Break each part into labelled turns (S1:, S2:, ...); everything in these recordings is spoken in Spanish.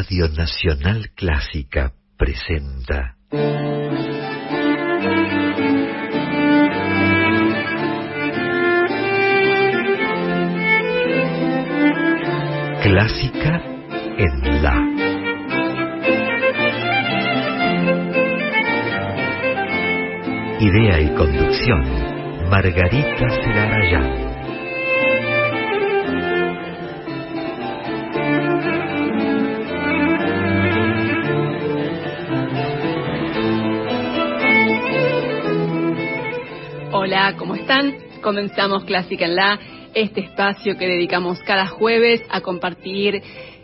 S1: Radio Nacional Clásica presenta. Clásica en La. Idea y conducción, Margarita Celarayán.
S2: Comenzamos Clásica en La, este espacio que dedicamos cada jueves a compartir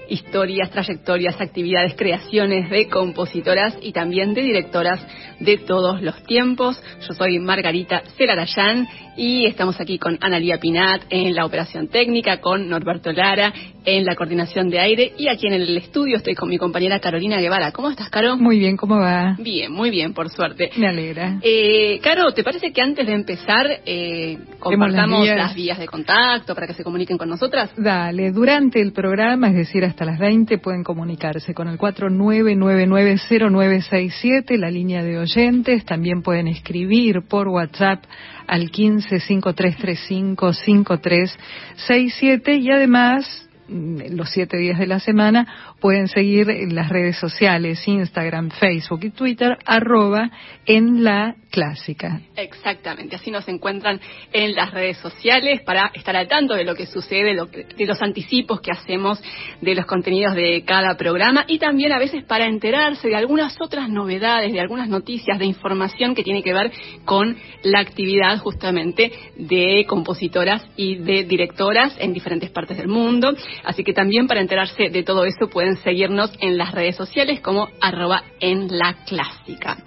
S2: historias, trayectorias, actividades, creaciones de compositoras y también de directoras de todos los tiempos. Yo soy Margarita Celarayán y estamos aquí con Analía Pinat en la operación técnica, con Norberto Lara en la coordinación de aire y aquí en el estudio estoy con mi compañera Carolina Guevara. ¿Cómo estás, Caro?
S3: Muy bien, ¿cómo va?
S2: Bien, muy bien, por suerte.
S3: Me alegra.
S2: Eh, Caro, ¿te parece que antes de empezar eh, compartamos las vías. de contacto para que se comuniquen con nosotras?
S3: Dale, durante el programa, es decir, hasta las 20, pueden comunicarse con el 49990967, la línea de oyentes. También pueden escribir por WhatsApp al 1553355367 y además los siete días de la semana pueden seguir las redes sociales, Instagram, Facebook y Twitter, arroba en la clásica.
S2: Exactamente, así nos encuentran en las redes sociales para estar al tanto de lo que sucede, de los anticipos que hacemos de los contenidos de cada programa y también a veces para enterarse de algunas otras novedades, de algunas noticias, de información que tiene que ver con la actividad justamente de compositoras y de directoras en diferentes partes del mundo. Así que también para enterarse de todo eso pueden seguirnos en las redes sociales como arroba en la clásica.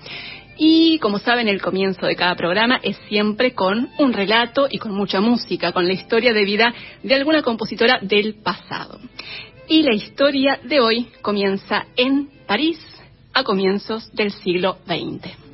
S2: Y como saben, el comienzo de cada programa es siempre con un relato y con mucha música, con la historia de vida de alguna compositora del pasado. Y la historia de hoy comienza en París a comienzos del siglo XX.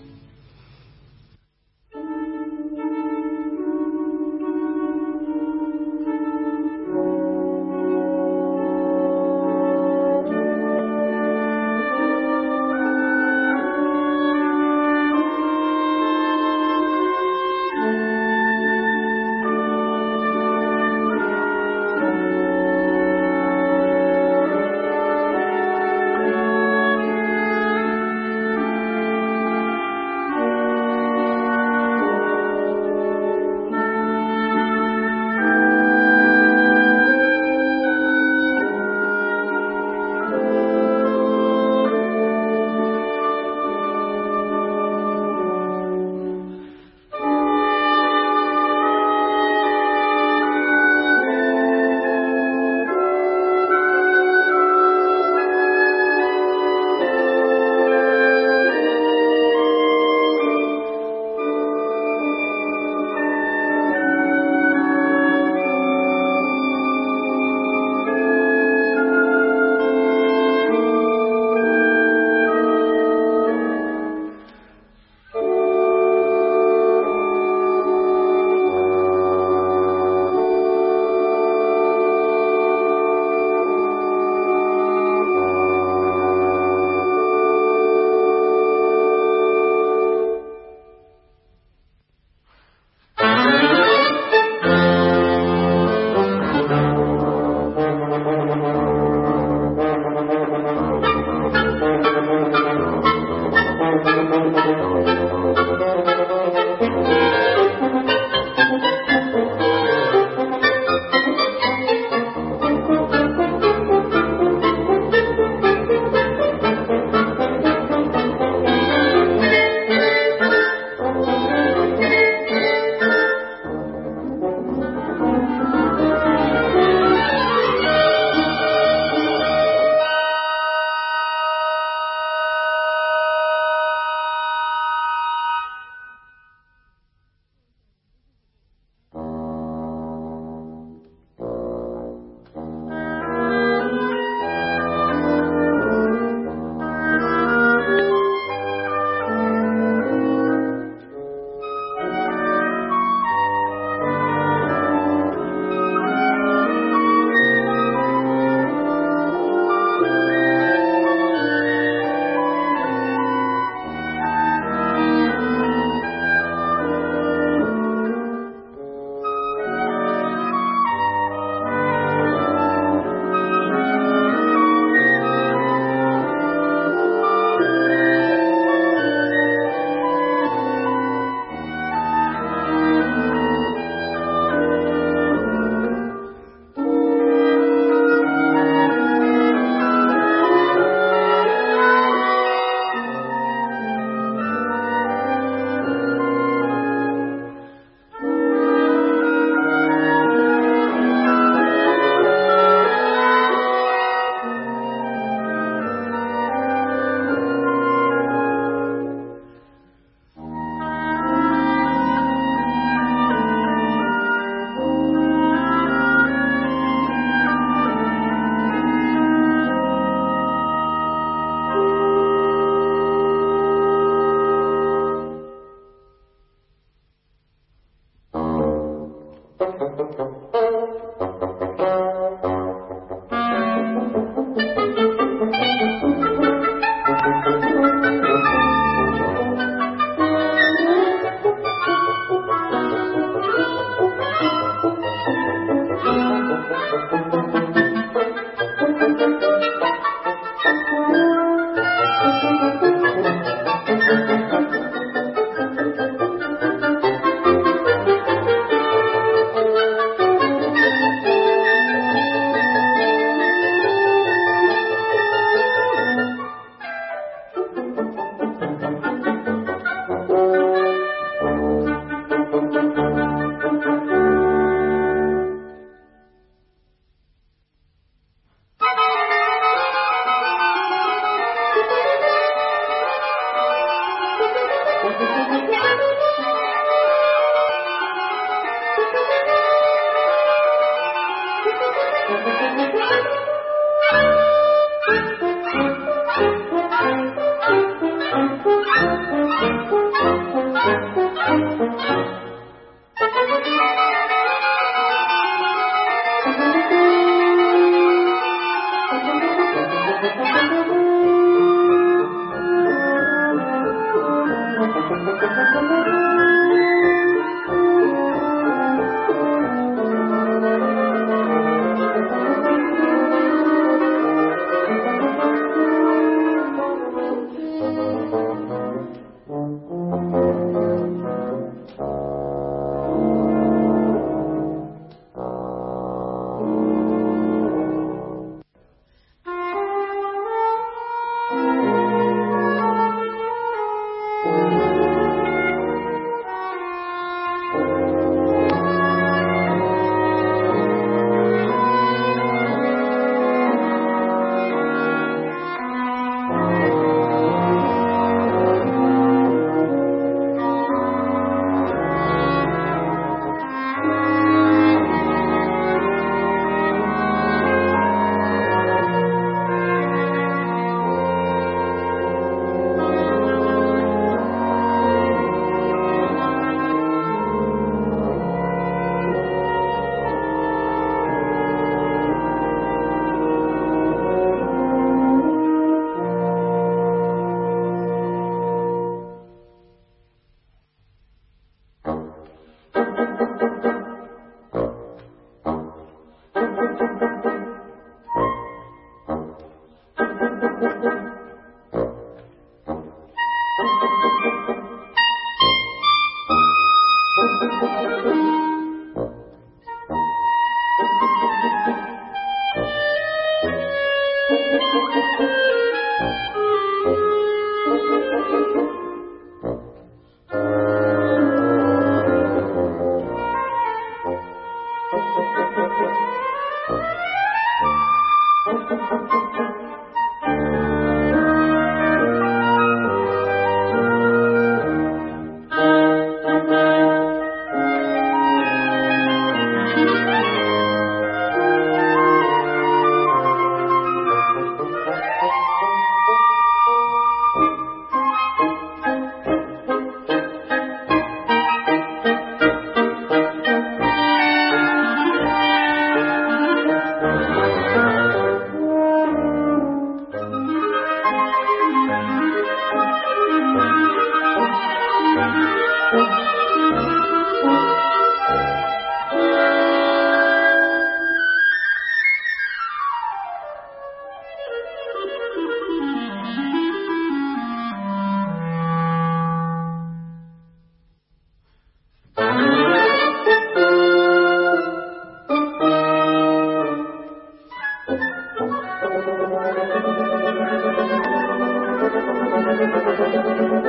S2: Thank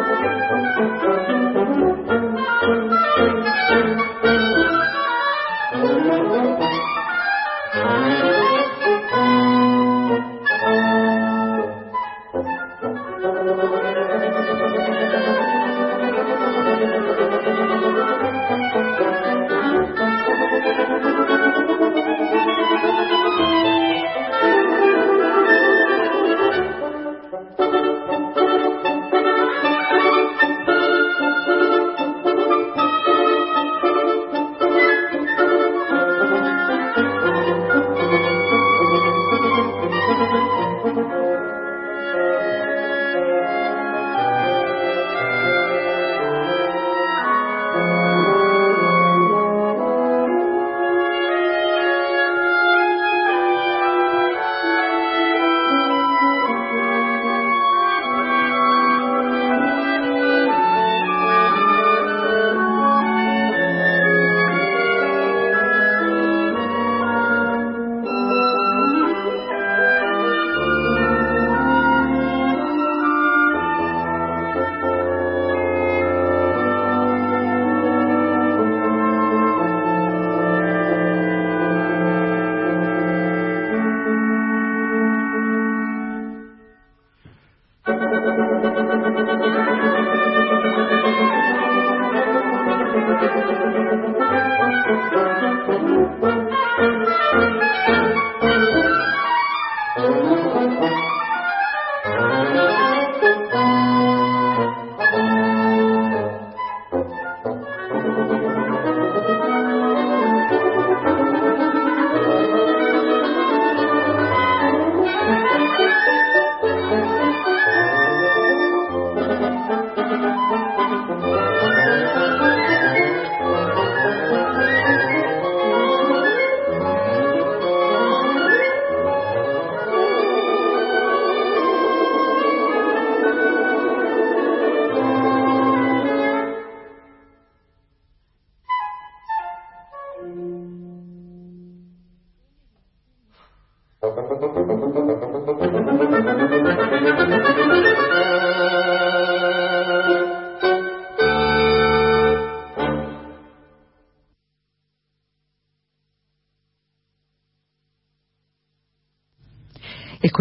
S2: you.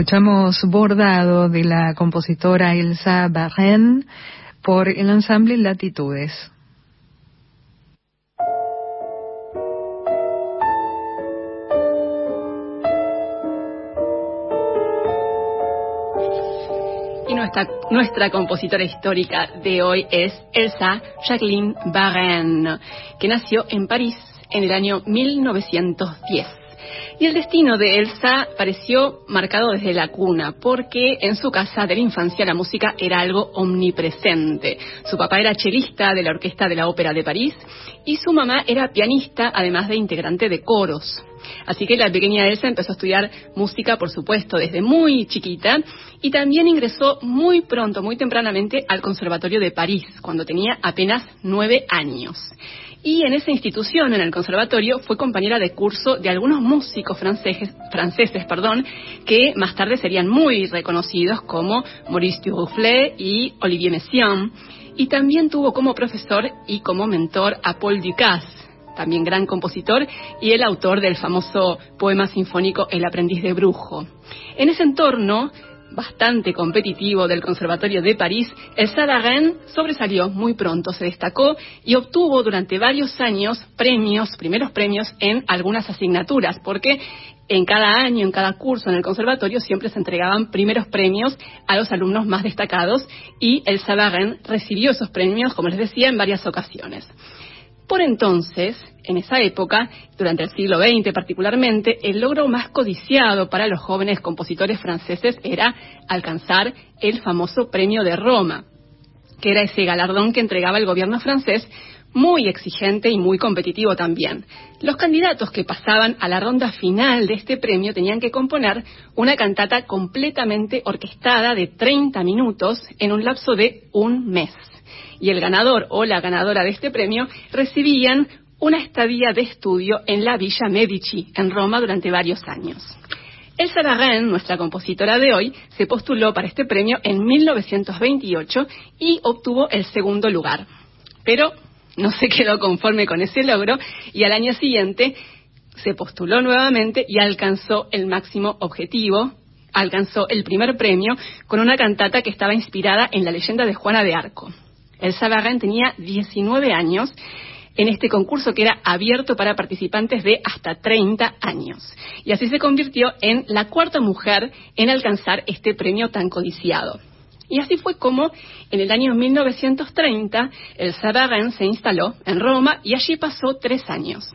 S3: Escuchamos Bordado de la compositora Elsa Barren por el ensamble Latitudes.
S2: Y nuestra, nuestra compositora histórica de hoy es Elsa Jacqueline Barren, que nació en París en el año 1910. Y el destino de Elsa pareció marcado desde la cuna, porque en su casa de la infancia la música era algo omnipresente. Su papá era chelista de la Orquesta de la Ópera de París y su mamá era pianista, además de integrante de coros. Así que la pequeña Elsa empezó a estudiar música, por supuesto, desde muy chiquita y también ingresó muy pronto, muy tempranamente, al Conservatorio de París, cuando tenía apenas nueve años y en esa institución, en el conservatorio, fue compañera de curso de algunos músicos franceses, franceses perdón, que más tarde serían muy reconocidos como Maurice Duruflé y Olivier Messiaen, y también tuvo como profesor y como mentor a Paul Ducasse, también gran compositor y el autor del famoso poema sinfónico El aprendiz de brujo. En ese entorno bastante competitivo del Conservatorio de París, el Sadarin sobresalió muy pronto, se destacó y obtuvo durante varios años premios, primeros premios en algunas asignaturas, porque en cada año, en cada curso en el conservatorio siempre se entregaban primeros premios a los alumnos más destacados y el Sadarin recibió esos premios, como les decía, en varias ocasiones. Por entonces, en esa época, durante el siglo XX particularmente, el logro más codiciado para los jóvenes compositores franceses era alcanzar el famoso Premio de Roma, que era ese galardón que entregaba el gobierno francés muy exigente y muy competitivo también. Los candidatos que pasaban a la ronda final de este premio tenían que componer una cantata completamente orquestada de 30 minutos en un lapso de un mes y el ganador o la ganadora de este premio recibían una estadía de estudio en la Villa Medici, en Roma, durante varios años. Elsa Larraine, nuestra compositora de hoy, se postuló para este premio en 1928 y obtuvo el segundo lugar. Pero no se quedó conforme con ese logro y al año siguiente se postuló nuevamente y alcanzó el máximo objetivo, alcanzó el primer premio con una cantata que estaba inspirada en la leyenda de Juana de Arco. Elsa Barren tenía 19 años en este concurso que era abierto para participantes de hasta 30 años. Y así se convirtió en la cuarta mujer en alcanzar este premio tan codiciado. Y así fue como en el año 1930 el Barren se instaló en Roma y allí pasó tres años.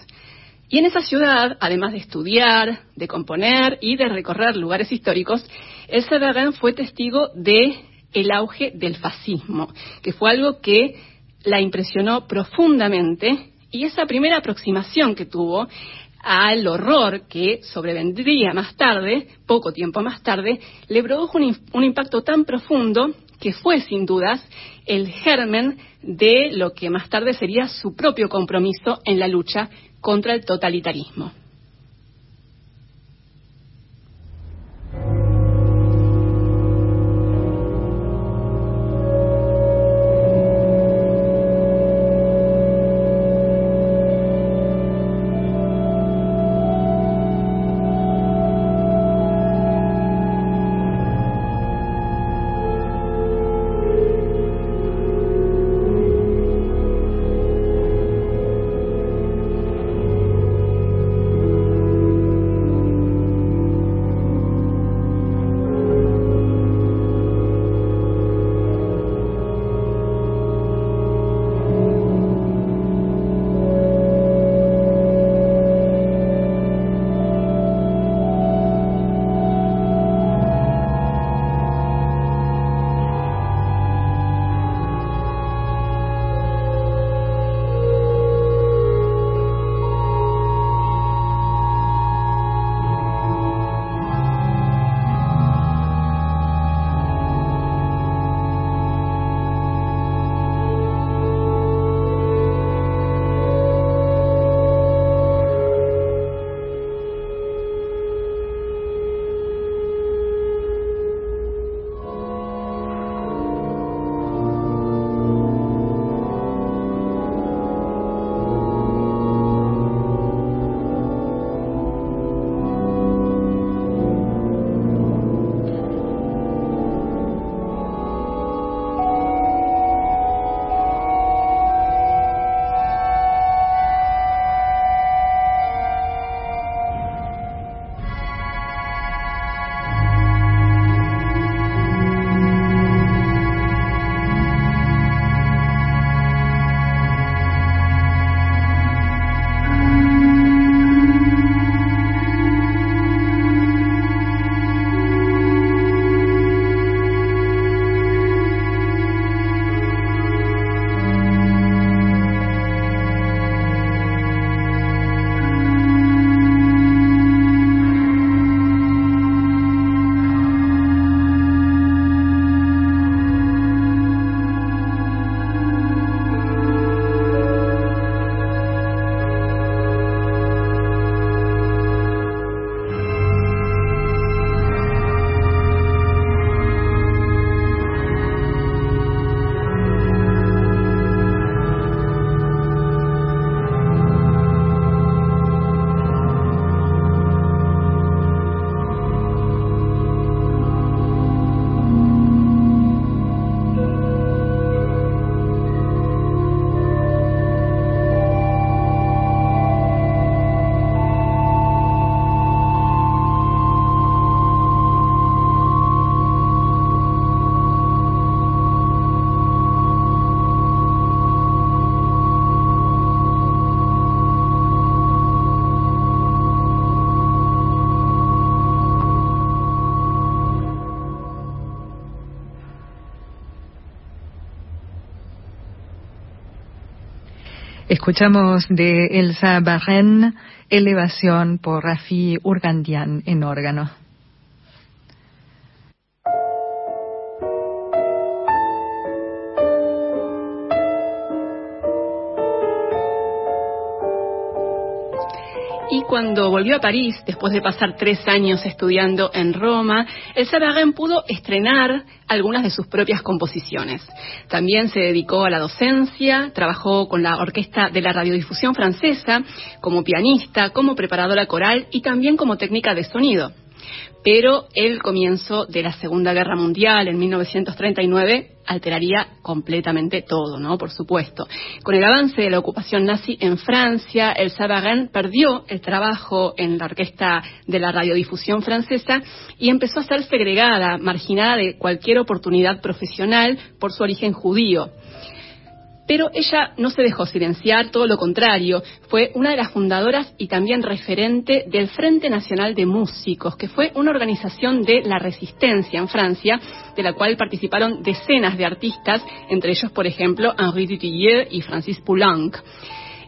S2: Y en esa ciudad, además de estudiar, de componer y de recorrer lugares históricos, el Barren fue testigo de el auge del fascismo, que fue algo que la impresionó profundamente y esa primera aproximación que tuvo al horror que sobrevendría más tarde, poco tiempo más tarde, le produjo un, impacto tan profundo que fue sin dudas el germen de lo que más tarde sería su propio compromiso en la lucha contra el totalitarismo.
S3: Escuchamos de Elsa Barren, Elevación por Rafi Urgandian en órgano.
S2: Cuando volvió a París, después de pasar tres años estudiando en Roma, el Sabarin pudo estrenar algunas de sus propias composiciones. También se dedicó a la docencia, trabajó con la orquesta de la radiodifusión francesa como pianista, como preparadora coral y también como técnica de sonido pero el comienzo de la Segunda Guerra Mundial en 1939 alteraría completamente todo, ¿no? Por supuesto. Con el avance de la ocupación nazi en Francia, el Savarin perdió el trabajo en la orquesta de la radiodifusión francesa y empezó a ser segregada, marginada de cualquier oportunidad profesional por su origen judío. Pero ella no se dejó silenciar, todo lo contrario, fue una de las fundadoras y también referente del Frente Nacional de Músicos, que fue una organización de la resistencia en Francia, de la cual participaron decenas de artistas, entre ellos, por ejemplo, Henri Dutilleux y Francis Poulenc.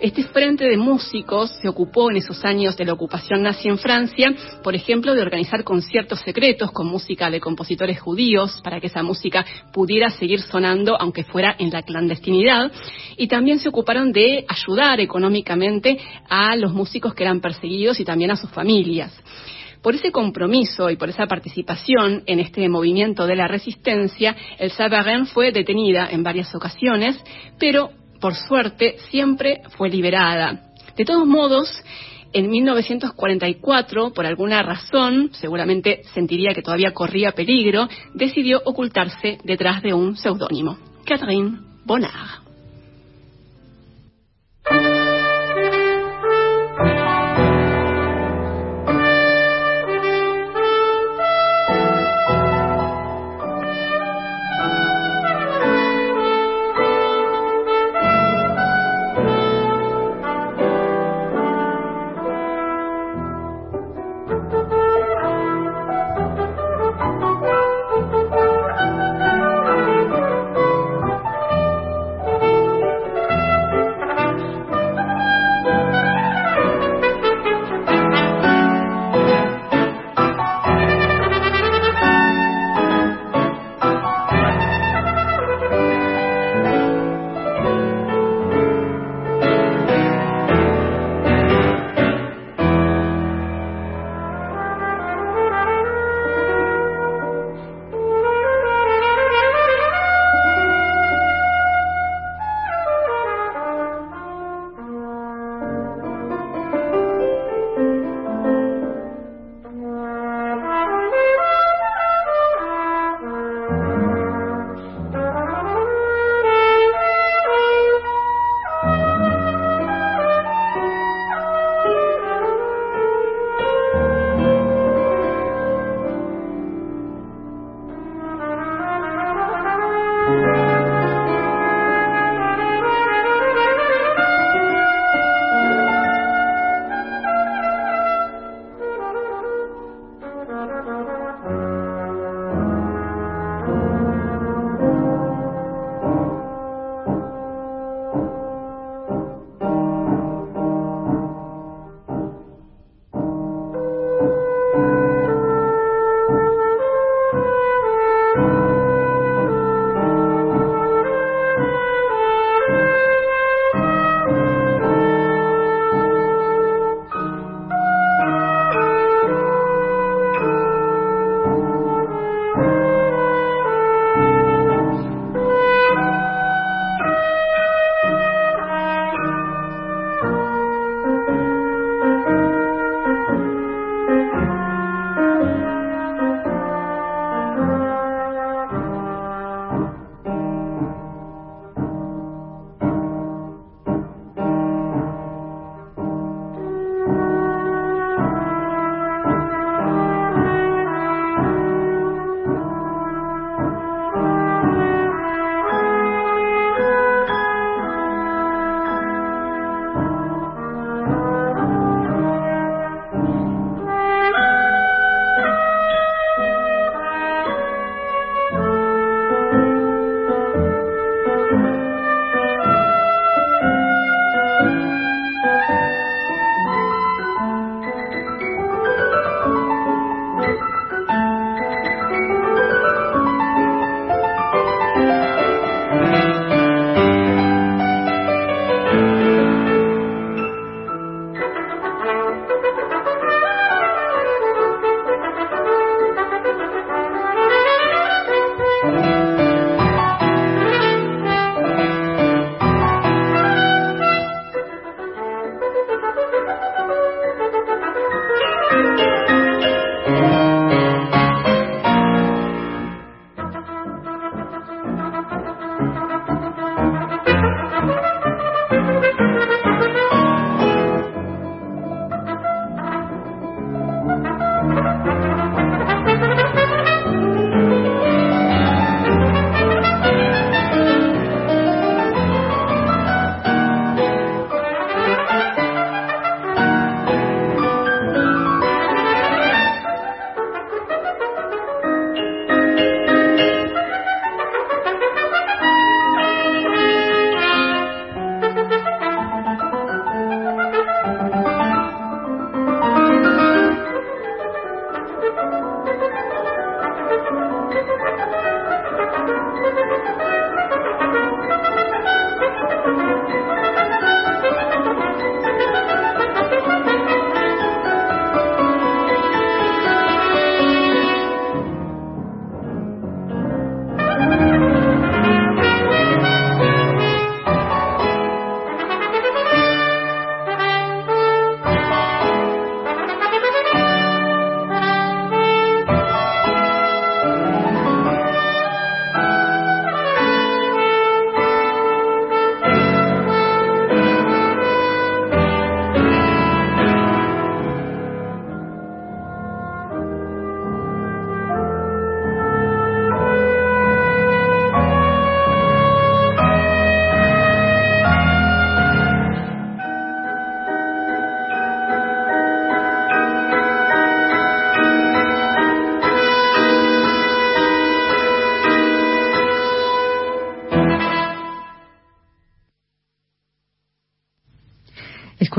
S2: Este frente de músicos se ocupó en esos años de la ocupación nazi en Francia, por ejemplo, de organizar conciertos secretos con música de compositores judíos para que esa música pudiera seguir sonando aunque fuera en la clandestinidad. Y también se ocuparon de ayudar económicamente a los músicos que eran perseguidos y también a sus familias. Por ese compromiso y por esa participación en este movimiento de la resistencia, el Sabarin fue detenida en varias ocasiones, pero por suerte, siempre fue liberada. De todos modos, en 1944, por alguna razón, seguramente sentiría que todavía corría peligro, decidió ocultarse detrás de un seudónimo, Catherine Bonnard.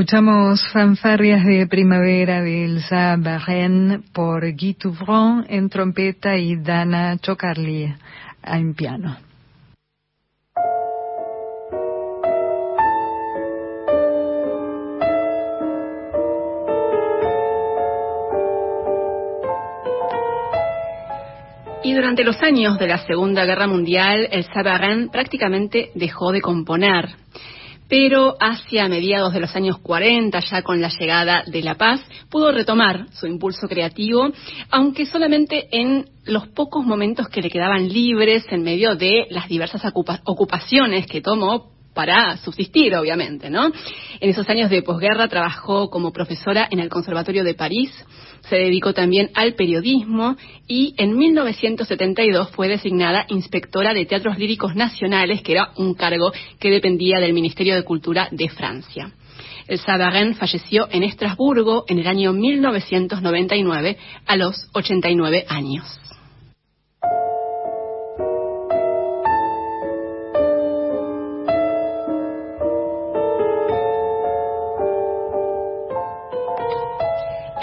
S3: Escuchamos fanfarrias de primavera de Elsa Barren por Guy Touvron en trompeta y Dana Chocarli en piano.
S2: Y durante los años de la Segunda Guerra Mundial, el Sabarin prácticamente dejó de componer. Pero hacia mediados de los años 40, ya con la llegada de la paz, pudo retomar su impulso creativo, aunque solamente en los pocos momentos que le quedaban libres en medio de las diversas ocupaciones que tomó para subsistir, obviamente, ¿no? En esos años de posguerra trabajó como profesora en el Conservatorio de París, se dedicó también al periodismo y en 1972 fue designada inspectora de teatros líricos nacionales, que era un cargo que dependía del Ministerio de Cultura de Francia. El Sabarin falleció en Estrasburgo en el año 1999 a los 89 años.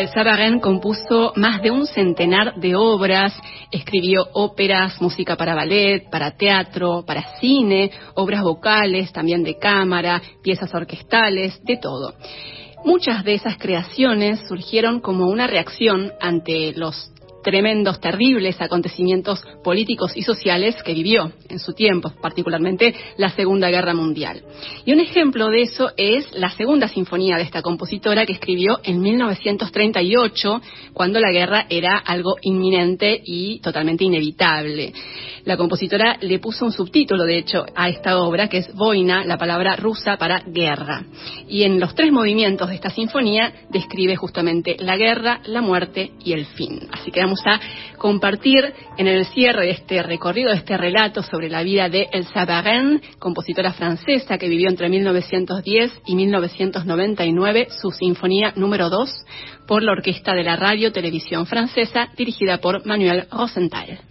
S2: El compuso más de un centenar de obras, escribió óperas, música para ballet, para teatro, para cine, obras vocales, también de cámara, piezas orquestales, de todo. Muchas de esas creaciones surgieron como una reacción ante los tremendos, terribles acontecimientos políticos y sociales que vivió en su tiempo, particularmente la Segunda Guerra Mundial. Y un ejemplo de eso es la segunda sinfonía de esta compositora que escribió en 1938, cuando la guerra era algo inminente y totalmente inevitable. La compositora le puso un subtítulo, de hecho, a esta obra, que es Boina, la palabra rusa para guerra. Y en los tres movimientos de esta sinfonía describe justamente la guerra, la muerte y el fin. Así que vamos a compartir en el cierre de este recorrido, de este relato sobre la vida de Elsa Barren, compositora francesa que vivió entre 1910 y 1999, su sinfonía número 2 por la Orquesta de la Radio Televisión Francesa, dirigida por Manuel Rosenthal.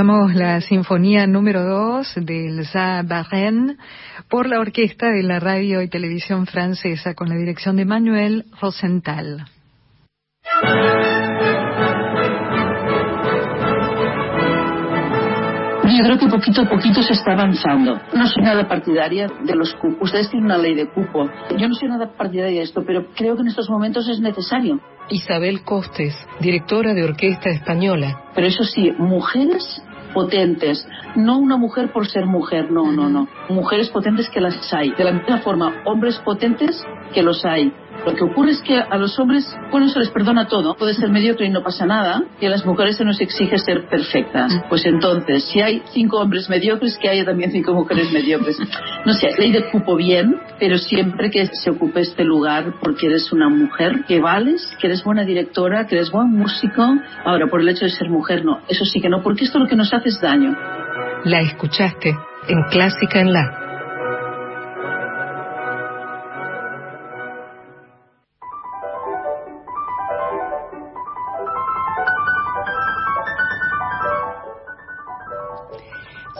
S3: Escuchamos la sinfonía número 2 del Za Barren por la orquesta de la radio y televisión francesa con la dirección de Manuel Rosenthal.
S4: Yo creo que poquito a poquito se está avanzando. No soy nada partidaria de los cupos. Ustedes tienen una ley de cupo. Yo no soy nada partidaria de esto, pero creo que en estos momentos es necesario.
S5: Isabel Costes, directora de Orquesta Española.
S4: Pero eso sí, mujeres potentes, no una mujer por ser mujer, no, no, no. Mujeres potentes que las hay. De la misma forma, hombres potentes que los hay. Lo que ocurre es que a los hombres, bueno, se les perdona todo, puede ser mediocre y no pasa nada, y a las mujeres se nos exige ser perfectas. Pues entonces, si hay cinco hombres mediocres, que haya también cinco mujeres mediocres. No sé, ley de cupo bien, pero siempre que se ocupe este lugar porque eres una mujer que vales, que eres buena directora, que eres buen músico. Ahora, por el hecho de ser mujer, no, eso sí que no, porque esto lo que nos hace es daño.
S5: La escuchaste en Clásica en La.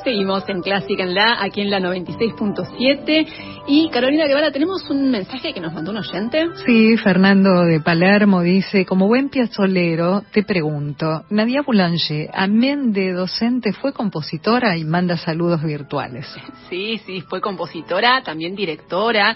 S2: Seguimos en Clásica en la, aquí en la 96.7. Y Carolina Guevara, tenemos un mensaje que nos mandó un oyente.
S3: Sí, Fernando de Palermo dice, como buen piazzolero, te pregunto, Nadia Boulanger, amén de docente, fue compositora y manda saludos virtuales.
S2: Sí, sí, fue compositora, también directora.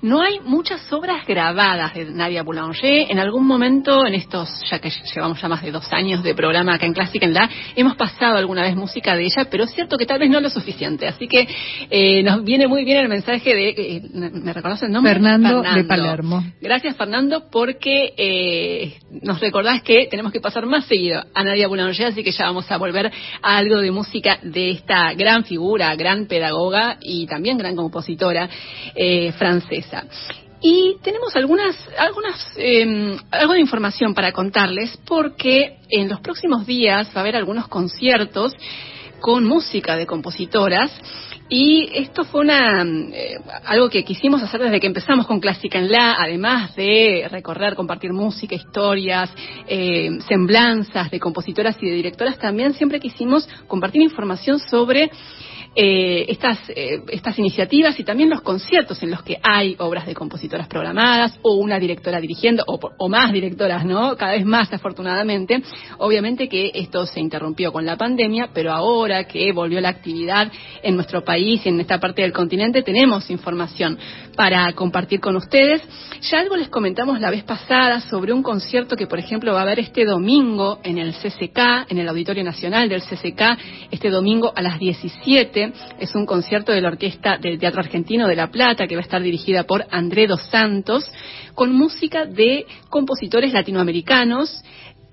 S2: No hay muchas obras grabadas de Nadia Boulanger. En algún momento, en estos, ya que llevamos ya más de dos años de programa acá en Clásica en la, hemos pasado alguna vez música de ella, pero es cierto que tal vez no lo suficiente. Así que eh, nos viene muy bien el mensaje de, eh, ¿me reconoce el nombre?
S3: Fernando, de Palermo.
S2: Gracias, Fernando, porque eh, nos recordás que tenemos que pasar más seguido a Nadia Boulanger, así que ya vamos a volver a algo de música de esta gran figura, gran pedagoga y también gran compositora francesa. Y tenemos algunas, algunas, em, algo de información para contarles porque en los próximos días va a haber algunos conciertos con música de compositoras. Y esto fue una eh, algo que quisimos hacer desde que empezamos con Clásica en La, además de recorrer, compartir música, historias, eh, semblanzas de compositoras y de directoras, también siempre quisimos compartir información sobre eh, estas, eh, estas iniciativas y también los conciertos en los que hay obras de compositoras programadas o una directora dirigiendo o, más directoras, ¿no? Cada vez más, afortunadamente. Obviamente que esto se interrumpió con la pandemia, pero ahora que volvió la actividad en nuestro país y en esta parte del continente, tenemos información para compartir con ustedes. Ya algo les comentamos la vez pasada sobre un concierto que, por ejemplo, va a haber este domingo en el CCK, en el Auditorio Nacional del CCK, este domingo a las 17. Es un concierto de la Orquesta del Teatro Argentino de La Plata que va a estar dirigida por André Dos Santos, con música de compositores latinoamericanos.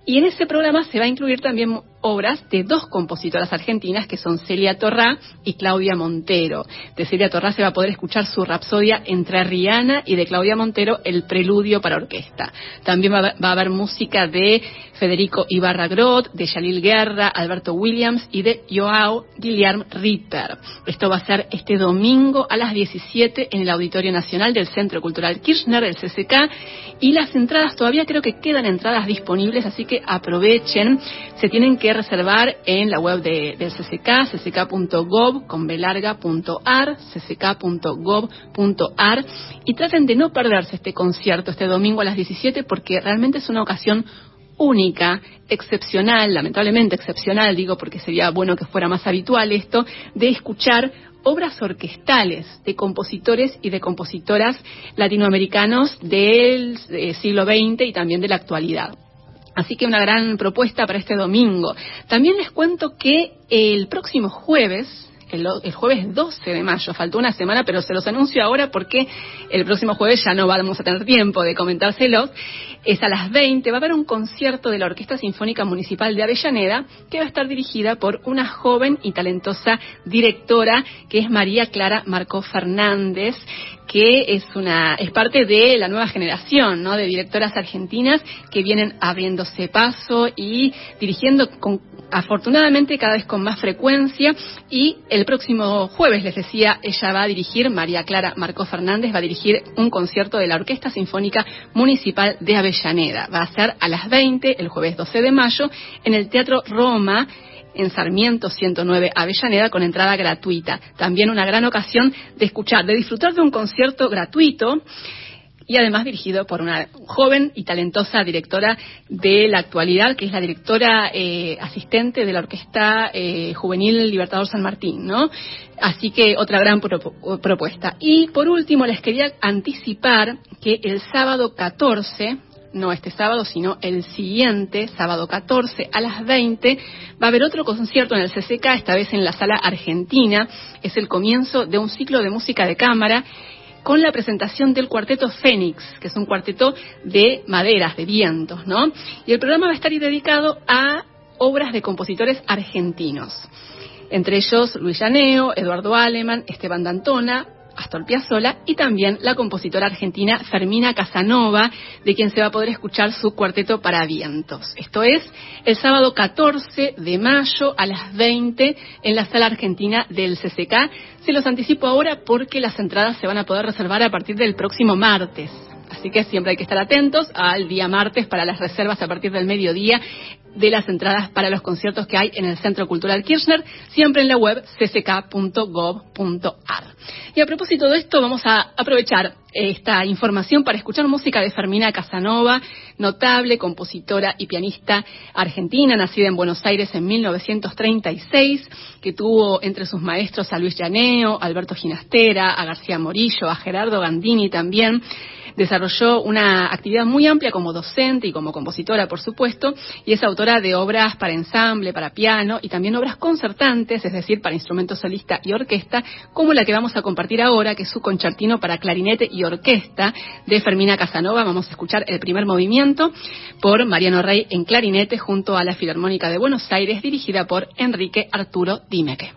S2: Y en ese programa se va a incluir también obras de dos compositoras argentinas que son Celia Torrá y Claudia Montero. De Celia Torrá se va a poder escuchar su Rapsodia entre Rihanna y de Claudia Montero el Preludio para Orquesta. También va a haber música de Federico Ibarra Groth, de Yalil Guerra, Alberto Williams y de Joao Guillermo Ripper. Esto va a ser este domingo a las 17 en el Auditorio Nacional del Centro Cultural Kirchner, el CCK, y las entradas todavía creo que quedan entradas disponibles, así que aprovechen. Se tienen que reservar en la web de, del CCK, cck.gov con belarga.ar, cck.gov.ar y traten de no perderse este concierto este domingo a las 17 porque realmente es una ocasión única, excepcional, lamentablemente excepcional, digo porque sería bueno que fuera más habitual esto, de escuchar obras orquestales de compositores y de compositoras latinoamericanos del eh, siglo XX y también de la actualidad. Así que una gran propuesta para este domingo. También les cuento que el próximo jueves, el, jueves 12 de mayo, faltó una semana, pero se los anuncio ahora porque el próximo jueves ya no vamos a tener tiempo de comentárselos, es a las 20, va a haber un concierto de la Orquesta Sinfónica Municipal de Avellaneda que va a estar dirigida por una joven y talentosa directora que es María Clara Marco Fernández que es una es parte de la nueva generación ¿no? de directoras argentinas que vienen abriéndose paso y dirigiendo con, afortunadamente cada vez con más frecuencia y el próximo jueves les decía ella va a dirigir María Clara Marcó Fernández va a dirigir un concierto de la Orquesta Sinfónica Municipal de Avellaneda va a ser a las 20 el jueves 12 de mayo en el Teatro Roma en Sarmiento 109 Avellaneda con entrada gratuita. También una gran ocasión de escuchar, de disfrutar de un concierto gratuito y además dirigido por una joven y talentosa directora de la actualidad, que es la directora eh, asistente de la Orquesta eh, Juvenil Libertador San Martín, ¿no? Así que otra gran propuesta. Y por último, les quería anticipar que el sábado 14, no este sábado, sino el siguiente, sábado 14 a las 20, va a haber otro concierto en el CCK, esta vez en la sala argentina. Es el comienzo de un ciclo de música de cámara con la presentación del cuarteto Fénix, que es un cuarteto de maderas, de vientos, ¿no? Y el programa va a estar dedicado a obras de compositores argentinos. Entre ellos Luis Llaneo, Eduardo Aleman, Esteban Dantona, Astor Piazzolla y también la compositora argentina Fermina Casanova, de quien se va a poder escuchar su cuarteto para vientos. Esto es el sábado 14 de mayo a las 20 en la sala argentina del CCK. Se los anticipo ahora porque las entradas se van a poder reservar a partir del próximo martes. Así que siempre hay que estar atentos al día martes para las reservas a partir del mediodía de las entradas para los conciertos que hay en el Centro Cultural Kirchner, siempre en la web cck.gov.ar. Y a propósito de esto, vamos a aprovechar esta información para escuchar música de Fermina Casanova, notable compositora y pianista argentina, nacida en Buenos Aires en 1936, que tuvo entre sus maestros a Luis Llaneo, Alberto Ginastera, a García Morillo, a Gerardo Gandini también desarrolló una actividad muy amplia como docente y como compositora, por supuesto, y es autora de obras para ensamble, para piano y también obras concertantes, es decir, para instrumento solista y orquesta, como la que vamos a compartir ahora, que es su concertino para clarinete y orquesta de Fermina Casanova. Vamos a escuchar el primer movimiento por Mariano Rey en clarinete junto a la Filarmónica de Buenos Aires, dirigida por Enrique Arturo Dimeque.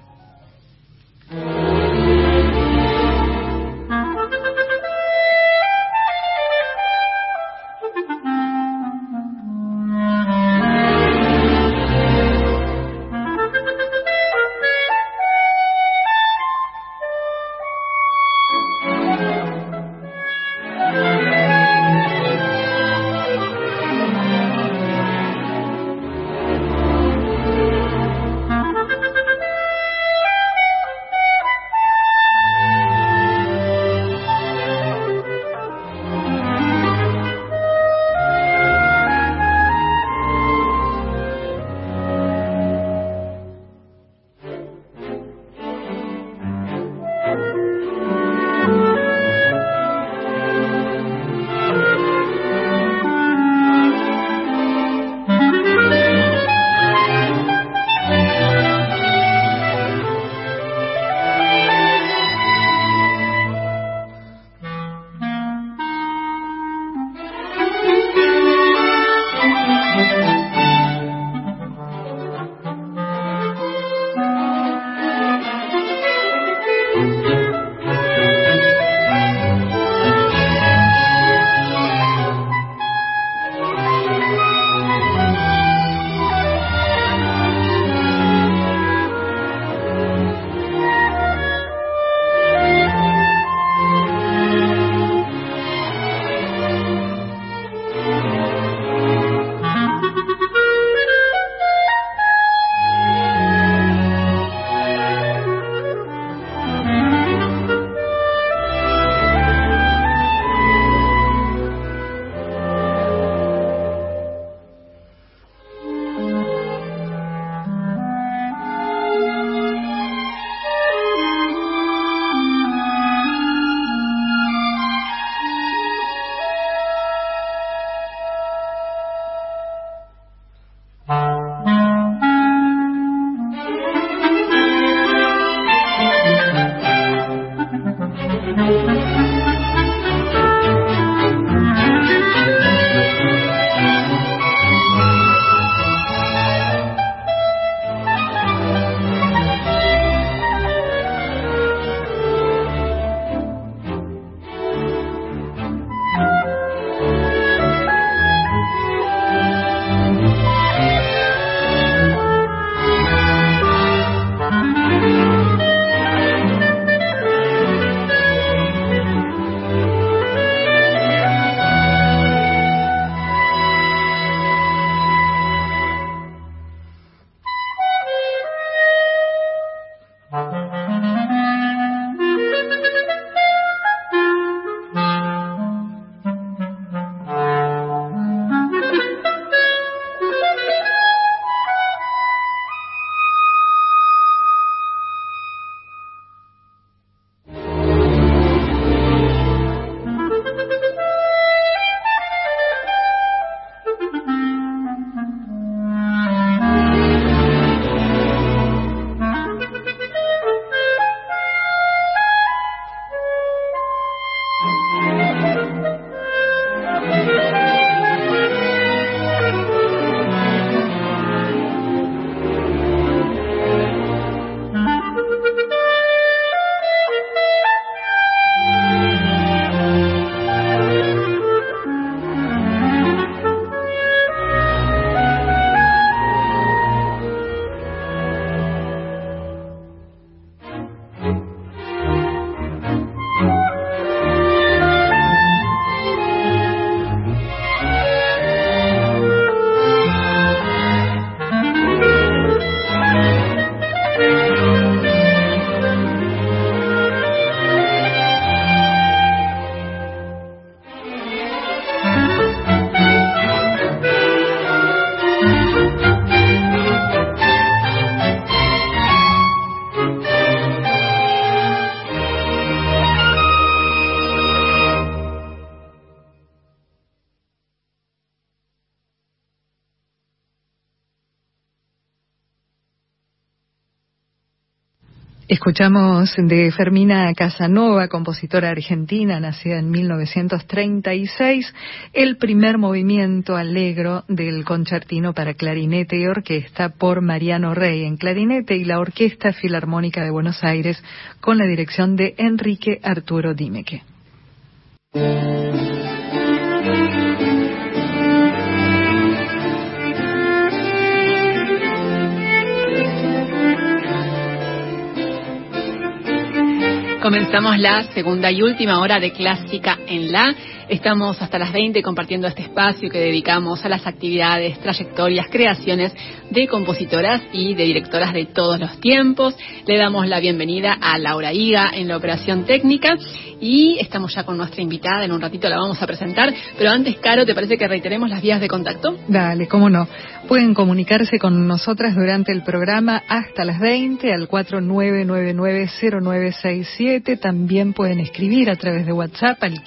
S3: Escuchamos de Fermina Casanova, compositora argentina, nacida en 1936, el primer movimiento alegro del concertino para clarinete y orquesta por Mariano Rey en clarinete y la Orquesta Filarmónica de Buenos Aires con la dirección de Enrique Arturo Dimeque.
S2: Comenzamos la segunda y última hora de Clásica en la. Estamos hasta las 20 compartiendo este espacio que dedicamos a las actividades, trayectorias, creaciones de compositoras y de directoras de todos los tiempos. Le damos la bienvenida a Laura Higa en la operación técnica y estamos ya con nuestra invitada. En un ratito la vamos a presentar. Pero antes, Caro, ¿te parece que reiteremos las vías de contacto?
S3: Dale, cómo no. Pueden comunicarse con nosotras durante el programa hasta las 20 al 49990967. También pueden escribir a través de WhatsApp al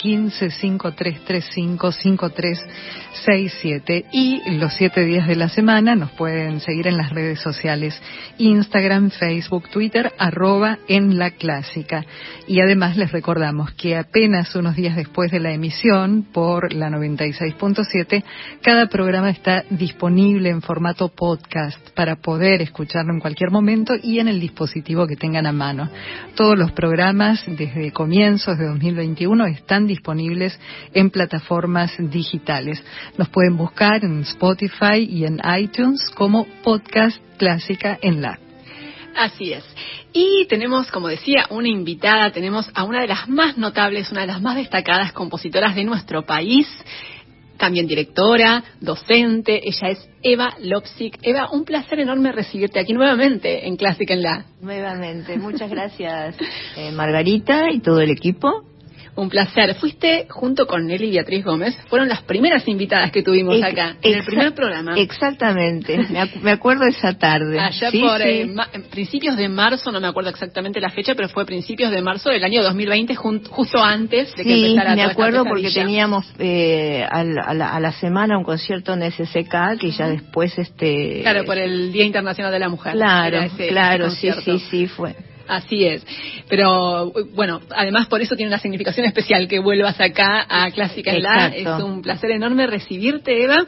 S3: 1553355367. Y los siete días de la semana nos pueden seguir en las redes sociales Instagram, Facebook, Twitter, arroba en la clásica. Y además les recordamos que apenas unos días después de la emisión por la 96.7, cada programa está disponible en formato podcast para poder escucharlo en cualquier momento y en el dispositivo que tengan a mano. Todos los programas desde comienzos de 2021 están disponibles en plataformas digitales. Nos pueden buscar en Spotify y en iTunes como podcast clásica en la.
S2: Así es. Y tenemos, como decía, una invitada, tenemos a una de las más notables, una de las más destacadas compositoras de nuestro país también directora, docente. Ella es Eva Lopsik. Eva, un placer enorme recibirte aquí nuevamente en Clásica en la.
S6: Nuevamente, muchas gracias eh, Margarita y todo el equipo.
S2: Un placer. Fuiste junto con Nelly Beatriz Gómez, fueron las primeras invitadas que tuvimos acá, en el primer programa.
S6: Exactamente, me, acuerdo esa tarde.
S2: Allá por eh, principios de marzo, no me acuerdo exactamente la fecha, pero fue principios de marzo del año 2020, justo antes de que empezara
S6: me acuerdo porque teníamos eh, a, la, semana un concierto en SSK que ya después este...
S2: Claro, por el Día Internacional de la Mujer.
S6: Claro, claro, sí, sí, sí, fue.
S2: Así es. Pero bueno, además por eso tiene una significación especial que vuelvas acá a Clásica en la. Es un placer enorme recibirte, Eva.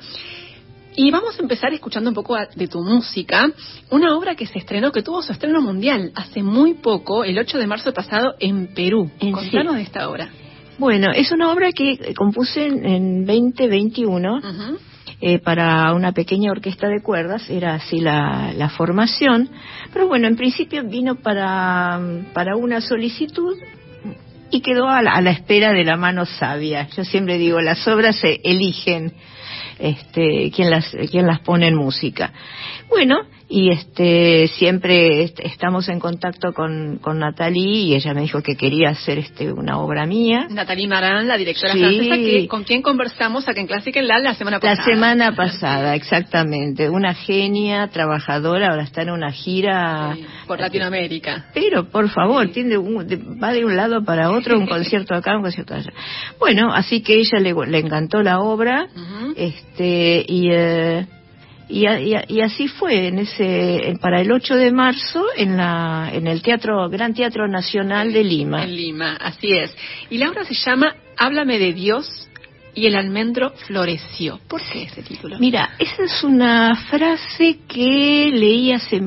S2: Y vamos a empezar escuchando un poco de tu música, una obra que se estrenó, que tuvo su estreno mundial hace muy poco, el 8 de marzo pasado, en Perú. Contanos de esta obra.
S6: Bueno, es una obra que compuse en, 2021 eh, para una pequeña orquesta de cuerdas, era así la, formación, pero bueno, en principio vino para, para una solicitud y quedó a la, espera de la mano sabia. Yo siempre digo, las obras se eligen este, quien las, quien las pone en música. Bueno, y este siempre estamos en contacto con, con Natalie y ella me dijo que quería hacer este una obra mía.
S2: Natalie Marán, la directora francesa, que, con quien conversamos acá en Clásica en la, la semana pasada.
S6: La semana pasada, exactamente. Una genia, trabajadora, ahora está en una gira...
S2: por Latinoamérica.
S6: Pero, por favor, tiene va de un lado para otro, un concierto acá, un concierto allá. Bueno, así que ella le, le encantó la obra, este y... Eh, y, y, así fue en ese para el 8 de marzo en la en el teatro Gran Teatro Nacional de Lima.
S2: En Lima así es. Y la obra se llama Háblame de Dios y el almendro floreció. ¿por qué ese título?
S6: Mira esa es una frase que leí hace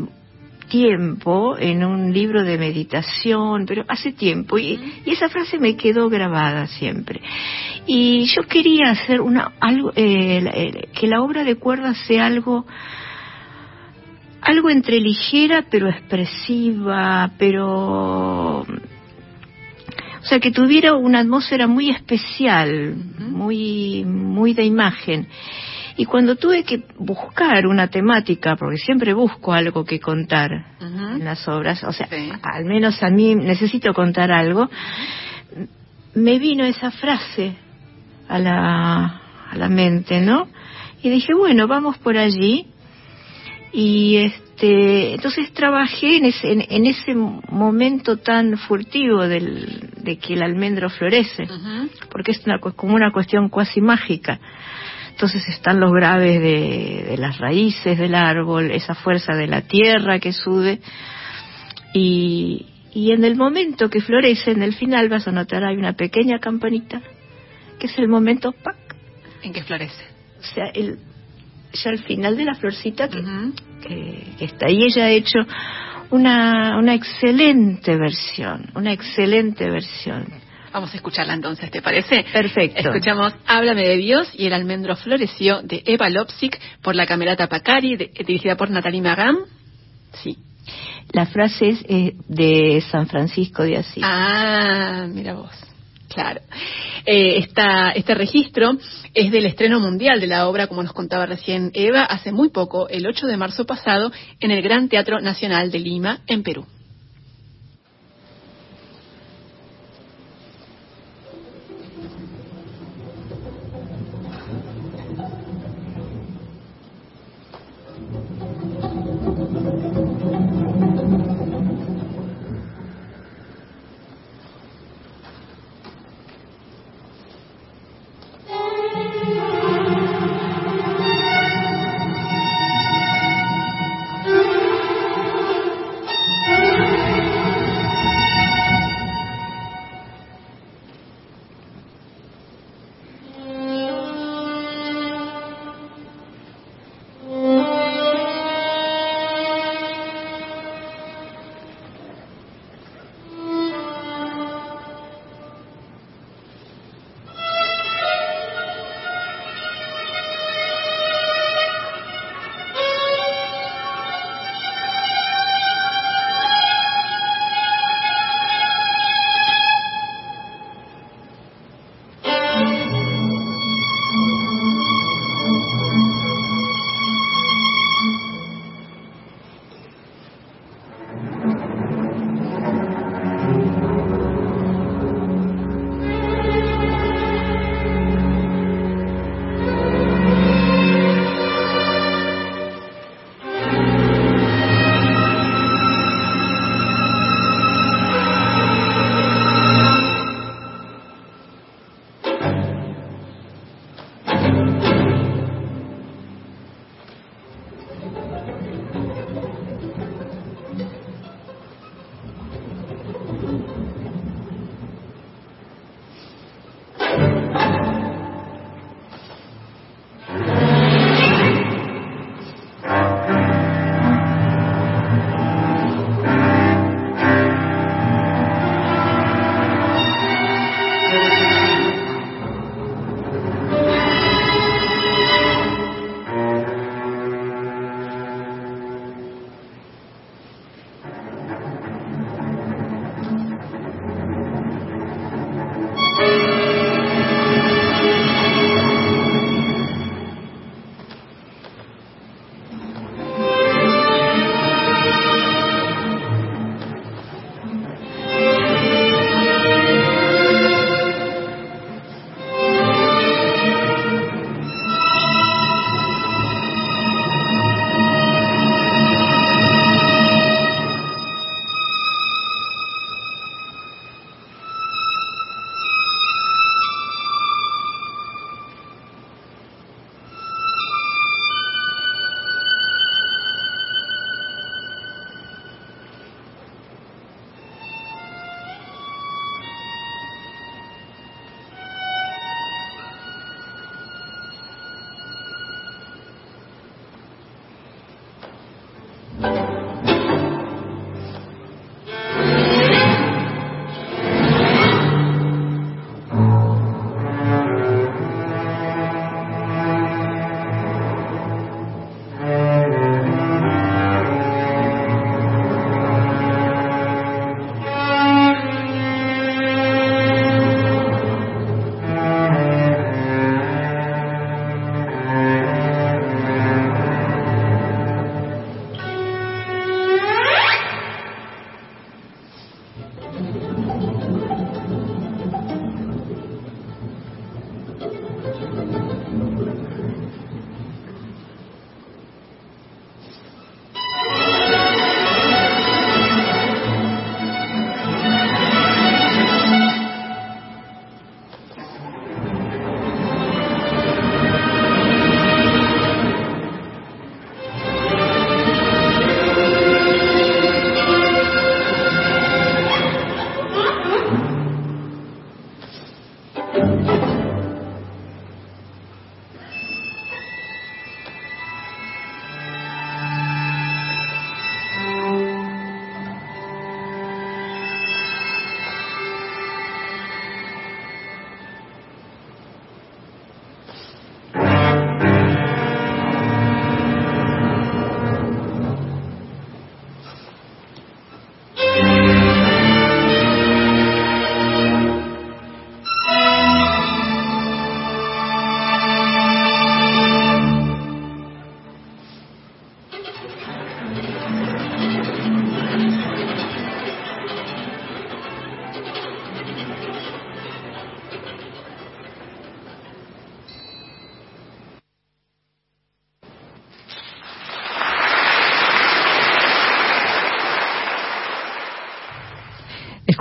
S6: tiempo en un libro de meditación, pero hace tiempo, y, esa frase me quedó grabada siempre. Y yo quería hacer una, algo, eh, que la obra de cuerdas sea algo, algo entre ligera pero expresiva, pero o sea que tuviera una atmósfera muy especial, muy muy de imagen. Y cuando tuve que buscar una temática, porque siempre busco algo que contar en las obras, o sea, al menos a mí necesito contar algo, me vino esa frase a la, a la mente, ¿no? Y dije, bueno, vamos por allí. Y este, entonces trabajé en ese, en, ese momento tan furtivo del, de que el almendro florece, porque es una, como una cuestión cuasi mágica. Entonces están los graves de, las raíces del árbol, esa fuerza de la tierra que sube y, y en el momento que florece, en el final vas a notar hay una pequeña campanita, que es el momento ¡pac!
S2: en que florece.
S6: O sea, el, ya al final de la florcita que- que está ahí, ella ha hecho una, una excelente versión, una excelente versión.
S2: Vamos a escucharla entonces, ¿te parece?
S6: Perfecto.
S2: Escuchamos Háblame de Dios y el almendro floreció de Eva Lopsic por la Camerata Pacari, de- dirigida por Natalie Magam. Sí.
S6: La frase es eh, de San Francisco de Asís.
S2: Ah, mira vos. Claro. Eh, esta- este registro es del estreno mundial de la obra, como nos contaba recién Eva, hace muy poco, el 8 de marzo pasado, en el Gran Teatro Nacional de Lima, en Perú.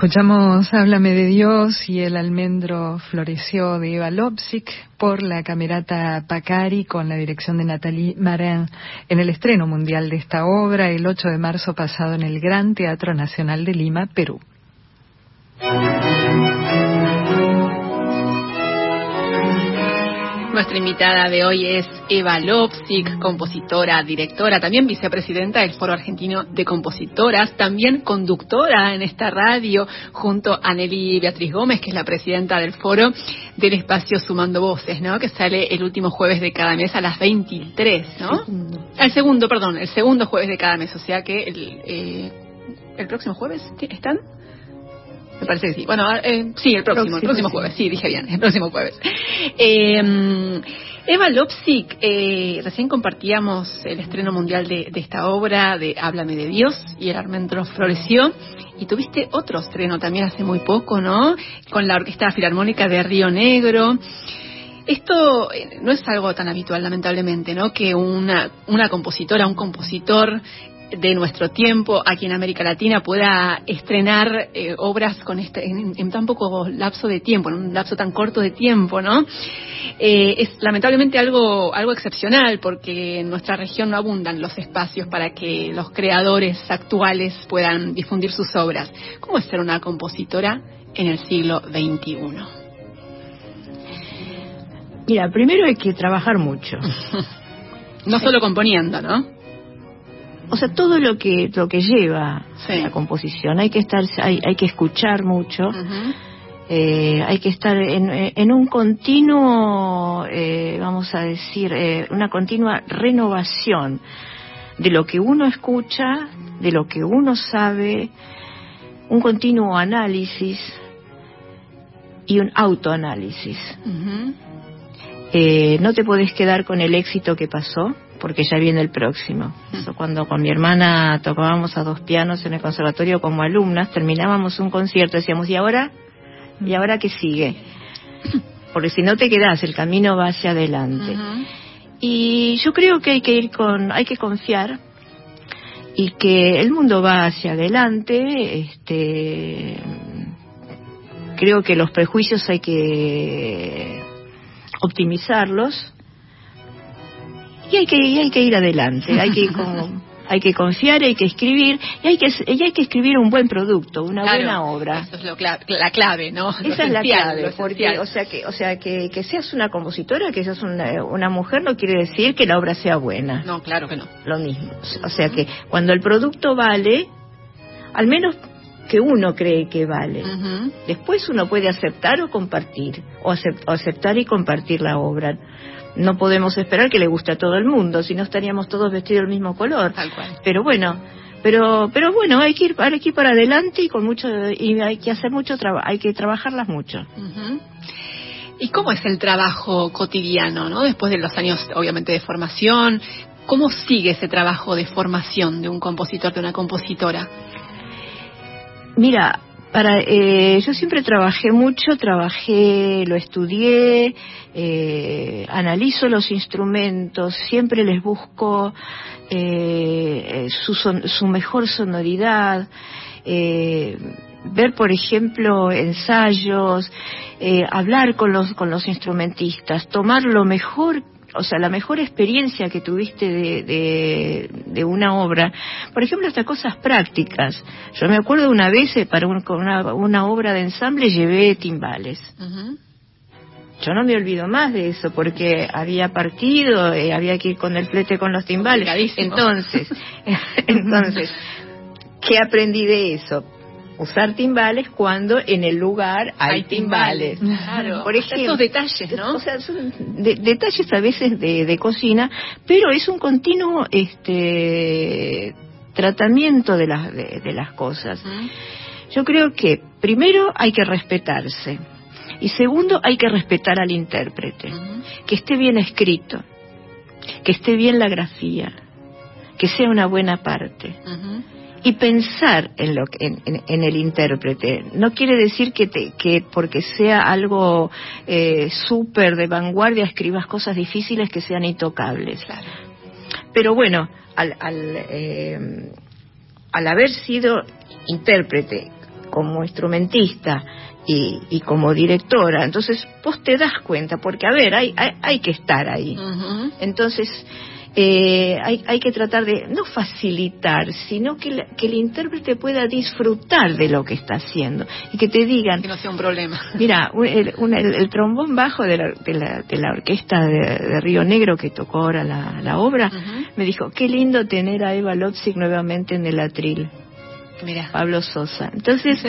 S3: Escuchamos Háblame de Dios y el almendro floreció de Eva Lopsic por la camerata Pacari con la dirección de Nathalie Marin en el estreno mundial de esta obra el 8 de marzo pasado en el Gran Teatro Nacional de Lima, Perú.
S2: Nuestra invitada de hoy es Eva Lopsic, compositora, directora, también vicepresidenta del Foro Argentino de Compositoras, también conductora en esta radio junto a Nelly Beatriz Gómez, que es la presidenta del foro del espacio Sumando Voces, ¿no? Que sale el último jueves de cada mes a las 23, ¿no? El segundo, perdón, el segundo jueves de cada mes, o sea que el, eh, el próximo jueves están me parece que sí. Bueno, eh, sí, el próximo, el próximo jueves. Sí, dije bien, el próximo jueves. Eh, Eva Lopsic, eh, recién compartíamos el estreno mundial de, esta obra, de Háblame de Dios, y el Armendro floreció. Y tuviste otro estreno también hace muy poco, ¿no? Con la Orquesta Filarmónica de Río Negro. Esto eh, no es algo tan habitual, lamentablemente, ¿no? Que una, una compositora, un compositor de nuestro tiempo aquí en América Latina pueda estrenar eh, obras con este, en, tan poco lapso de tiempo, en un lapso tan corto de tiempo, ¿no? Eh, es lamentablemente algo, algo excepcional porque en nuestra región no abundan los espacios para que los creadores actuales puedan difundir sus obras. ¿Cómo es ser una compositora en el siglo XXI?
S6: Mira, primero hay que trabajar mucho.
S2: no solo componiendo, ¿no?
S6: O sea todo lo que lo que lleva la composición. Hay que estar hay, hay que escuchar mucho. Eh, hay que estar en, en un continuo eh, vamos a decir eh, una continua renovación de lo que uno escucha de lo que uno sabe un continuo análisis y un autoanálisis. No te puedes quedar con el éxito que pasó porque ya viene el próximo. cuando con mi hermana tocábamos a dos pianos en el conservatorio como alumnas, terminábamos un concierto, decíamos, ¿y ahora? ¿Y ahora qué sigue? Porque si no te quedas, el camino va hacia adelante. Y yo creo que hay que ir con, hay que confiar y que el mundo va hacia adelante, este creo que los prejuicios hay que optimizarlos y hay que, hay que ir adelante, hay que hay que confiar, hay que escribir y hay que y hay que escribir un buen producto, una buena obra.
S2: Eso es lo la clave, ¿no?
S6: Esa es la clave, porque o sea que o sea que, que seas una compositora, que seas una, una, mujer no quiere decir que la obra sea buena.
S2: No, claro que no.
S6: Lo mismo. O sea que cuando el producto vale, al menos que uno cree que vale. Después uno puede aceptar o compartir, o aceptar y compartir la obra no podemos esperar que le guste a todo el mundo, si no estaríamos todos vestidos del mismo color.
S2: Tal cual.
S6: Pero bueno, pero pero bueno, hay que ir, hay que ir para adelante y con mucho y hay que hacer mucho trabajo, hay que trabajarlas mucho.
S2: ¿Y cómo es el trabajo cotidiano, no? Después de los años, obviamente, de formación, ¿cómo sigue ese trabajo de formación de un compositor, de una compositora?
S6: Mira, para, eh, yo siempre trabajé mucho, trabajé, lo estudié, eh, analizo los instrumentos, siempre les busco eh, su, su, mejor sonoridad, ver, por ejemplo, ensayos, hablar con los, con los instrumentistas, tomar lo mejor o sea, la mejor experiencia que tuviste de, de, una obra, por ejemplo, hasta cosas prácticas. Yo me acuerdo una vez eh, para una, una, obra de ensamble llevé timbales. Yo no me olvido más de eso porque había partido, eh, había que ir con el flete con los timbales. Entonces, entonces, ¿qué aprendí de eso? Usar timbales cuando en el lugar hay, timbales.
S2: Claro. Por ejemplo, Estos detalles, ¿no?
S6: O sea, son detalles a veces de, cocina, pero es un continuo este tratamiento de las de, las cosas. Yo creo que primero hay que respetarse y segundo hay que respetar al intérprete, que esté bien escrito, que esté bien la grafía, que sea una buena parte y pensar en, lo, en, en, el intérprete. No quiere decir que, que porque sea algo eh, súper de vanguardia escribas cosas difíciles que sean intocables. Pero bueno, al, al, eh, al haber sido intérprete como instrumentista y, y, como directora. Entonces vos te das cuenta, porque a ver, hay, hay, hay que estar ahí. Entonces eh, hay, hay, que tratar de no facilitar, sino que, que, el intérprete pueda disfrutar de lo que está haciendo y que te digan.
S2: Que no sea un problema.
S6: Mira, el, el, trombón bajo de la, de la, de la orquesta de, Río Negro que tocó ahora la, la obra me dijo: Qué lindo tener a Eva Lopsik nuevamente en el atril.
S2: Mira.
S6: Pablo Sosa. Entonces,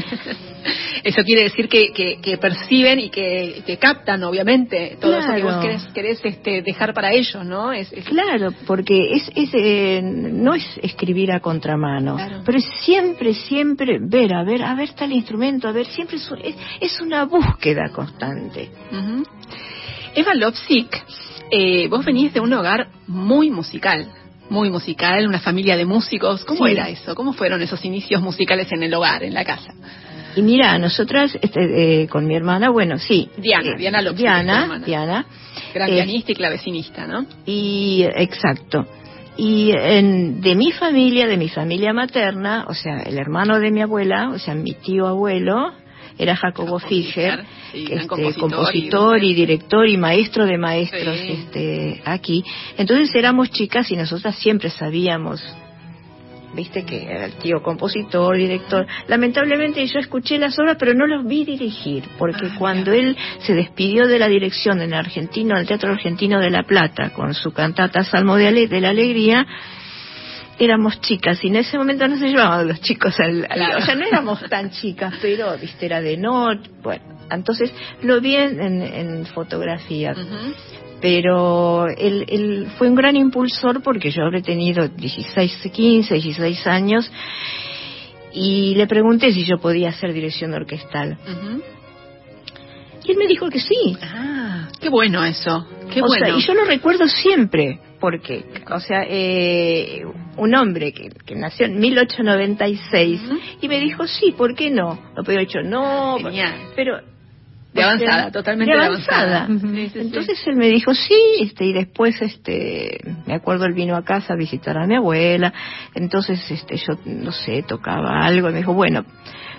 S2: eso quiere decir que, que, perciben y que, que, captan, obviamente, todo eso que vos querés, este, dejar para ellos, ¿no? Es,
S6: Claro, porque es, es eh, no es escribir a contramano, pero es siempre, siempre ver, a ver, a ver tal instrumento, a ver, siempre es, es, una búsqueda constante.
S2: Eva Lopsik, eh, vos venís de un hogar muy musical muy musical, una familia de músicos. ¿Cómo era eso? ¿Cómo fueron esos inicios musicales en el hogar, en la casa?
S6: Y mira, nosotras este, eh, con mi hermana, bueno, sí.
S2: Diana, eh, Diana López.
S6: Diana, Diana.
S2: Gran pianista y clavecinista, ¿no?
S6: Y, exacto. Y en, de mi familia, de mi familia materna, o sea, el hermano de mi abuela, o sea, mi tío abuelo, era Jacobo Fischer, este, compositor, y, director y maestro de maestros este, aquí. Entonces éramos chicas y nosotras siempre sabíamos viste que era el tío compositor, director. Lamentablemente yo escuché las obras, pero no los vi dirigir, porque ah, cuando él se despidió de la dirección en argentino, el Teatro Argentino de La Plata, con su cantata Salmo de, de la Alegría, éramos chicas y en ese momento no se llevaban los chicos al, o sea no éramos tan chicas pero viste era de noche bueno entonces lo vi en, en fotografía. Pero él, él, fue un gran impulsor porque yo habré tenido 16 15 16 años y le pregunté si yo podía hacer dirección orquestal y él me dijo que sí
S2: ah qué bueno eso qué bueno.
S6: y yo lo recuerdo siempre porque, o sea, eh, un hombre que, que, nació en 1896 y me dijo, sí, ¿por qué no? Lo podía dicho, no, pero...
S2: De avanzada, totalmente de
S6: avanzada. Entonces él me dijo, sí, este, y después, este, me acuerdo, él vino a casa a visitar a mi abuela, entonces, este, yo, no sé, tocaba algo, y me dijo, bueno,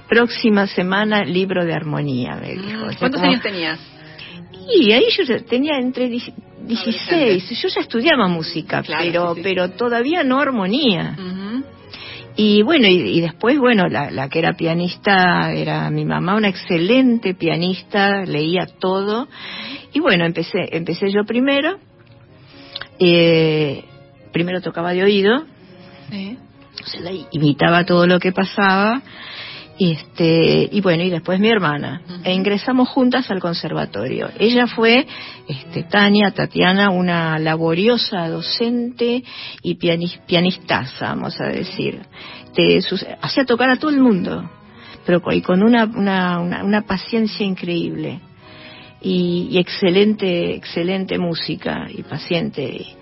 S6: próxima semana, libro de armonía, me dijo.
S2: ¿Cuántos años tenías?
S6: Y ahí yo tenía entre 16, yo ya estudiaba música, pero, pero todavía no armonía. Y bueno, y, después, bueno, la, la, que era pianista era mi mamá, una excelente pianista, leía todo. Y bueno, empecé, empecé yo primero. Eh, primero tocaba de oído. imitaba todo lo que pasaba. Y, este, y bueno, y después mi hermana. E ingresamos juntas al conservatorio. Ella fue, este, Tania, Tatiana, una laboriosa docente y pianistaza, vamos a decir. hacía tocar a todo el mundo, pero y con una, una, una, paciencia increíble. Y, y, excelente, excelente música y paciente.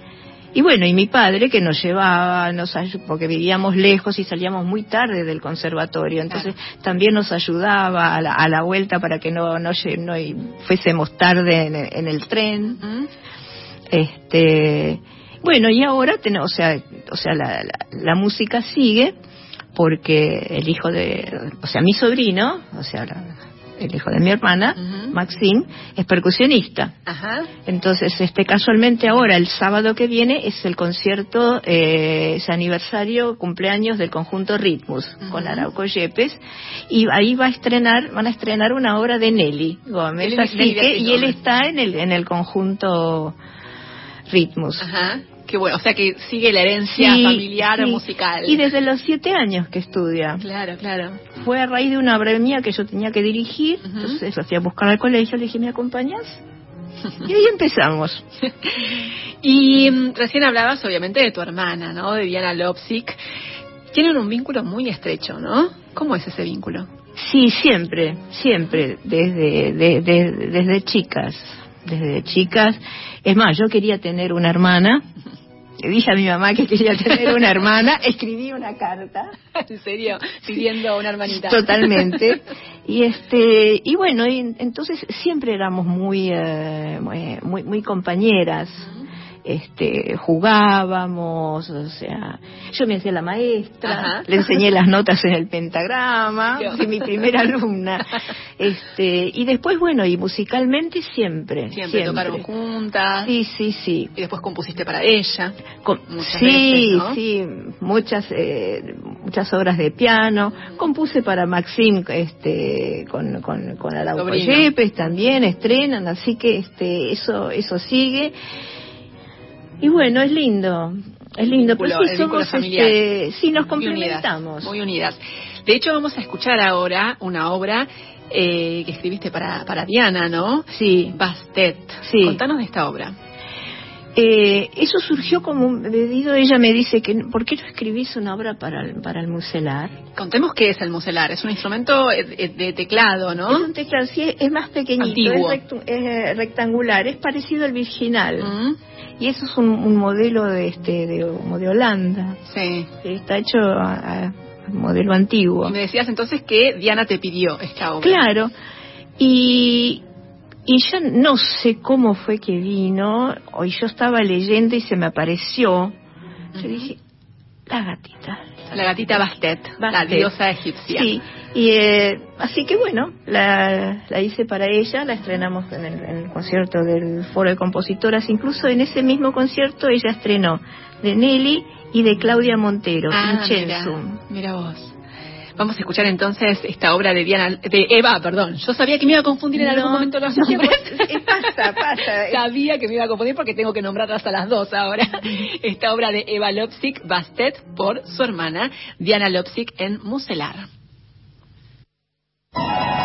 S6: Y bueno, y mi padre que nos llevaba, nos porque vivíamos lejos y salíamos muy tarde del conservatorio, entonces también nos ayudaba a la, vuelta para que no, no, no fuésemos tarde en, el tren. Este, bueno, y ahora o sea, o sea la, la, música sigue porque el hijo de, o sea, mi sobrino, o sea, el hijo de mi hermana, Maxine, es percusionista. Entonces, este, casualmente ahora, el sábado que viene, es el concierto, eh, es aniversario, cumpleaños del conjunto Ritmus, con Arauco Yepes, y ahí va a estrenar, van a estrenar una obra de Nelly Gómez, así que, y él está en el, en el conjunto Ritmus.
S2: Qué bueno, o sea que sigue la herencia familiar musical.
S6: Y desde los siete años que estudia.
S2: Claro, claro.
S6: Fue a raíz de una obra mía que yo tenía que dirigir, entonces lo fui a buscar al colegio, le dije, ¿me acompañas? y ahí empezamos.
S2: y mm, recién hablabas obviamente de tu hermana, ¿no? De Diana Lopsik. Tienen un vínculo muy estrecho, ¿no? ¿Cómo es ese vínculo?
S6: Sí, siempre, siempre, desde, desde chicas, desde chicas. Es más, yo quería tener una hermana, le dije a mi mamá que quería tener una hermana, escribí una carta.
S2: ¿En serio? Pidiendo una hermanita.
S6: Totalmente. Y este y bueno, y entonces siempre éramos muy, eh, muy, muy compañeras. Este, jugábamos, o sea, yo me hacía la maestra,
S2: Ajá.
S6: le enseñé las notas en el pentagrama,
S2: Yo.
S6: fui mi primera alumna, este, y después, bueno, y musicalmente siempre,
S2: Siempre, tocaron juntas.
S6: Sí, sí, sí.
S2: Y después compusiste para ella. Muchas
S6: sí,
S2: veces, ¿no?
S6: sí, muchas eh, muchas obras de piano. Compuse para Maxim este con con, con Araujo. Yepes también estrenan, así que este eso eso sigue. Y bueno, es lindo. Es lindo, pero sí somos
S2: familiar.
S6: este, sí nos
S2: Muy unidas,
S6: complementamos.
S2: Muy unidas. De hecho, vamos a escuchar ahora una obra eh, que escribiste para, para Diana, ¿no?
S6: Sí.
S2: Bastet.
S6: Sí.
S2: Contanos de esta obra.
S6: Eh, eso surgió como un pedido, ella me dice que ¿por qué no escribís una obra para el, para el muselar?
S2: Contemos qué es el muselar. Es un instrumento eh, de, de teclado,
S6: Es
S2: ¿no?
S6: un teclado, sí, es más pequeñito,
S2: Antiguo.
S6: es, rectu- es, eh, rectangular, es parecido al virginal.
S2: Mm,
S6: Y eso es un, un modelo de este de, como de Holanda.
S2: Sí.
S6: Está hecho a, a- modelo antiguo.
S2: Y me decías entonces que Diana te pidió esta obra.
S6: Claro. Y, y yo no sé cómo fue que vino, hoy yo estaba leyendo y se me apareció. Yo
S2: Ujú.
S6: dije, la gatita.
S2: La gatita Bastet, la
S6: Bastet.
S2: diosa egipcia.
S6: Sí, y eh, así que bueno, la, la hice para ella, la estrenamos en el, en el concierto del Foro de Compositoras, incluso en ese mismo concierto ella estrenó de Nelly y de Claudia Montero,
S2: Ah, mira,
S6: Incensum.
S2: mira vos. Vamos a escuchar entonces esta obra de Diana, de Eva, perdón. Yo sabía que me iba a confundir en algún
S6: No,
S2: momento los
S6: no,
S2: nombres.
S6: eh, pasa, pasa.
S2: Sabía que me iba a confundir porque tengo que nombrarlas a las dos ahora. Esta obra de Eva Lopsik Bastet por su hermana Diana Lopsik en Muselar. you.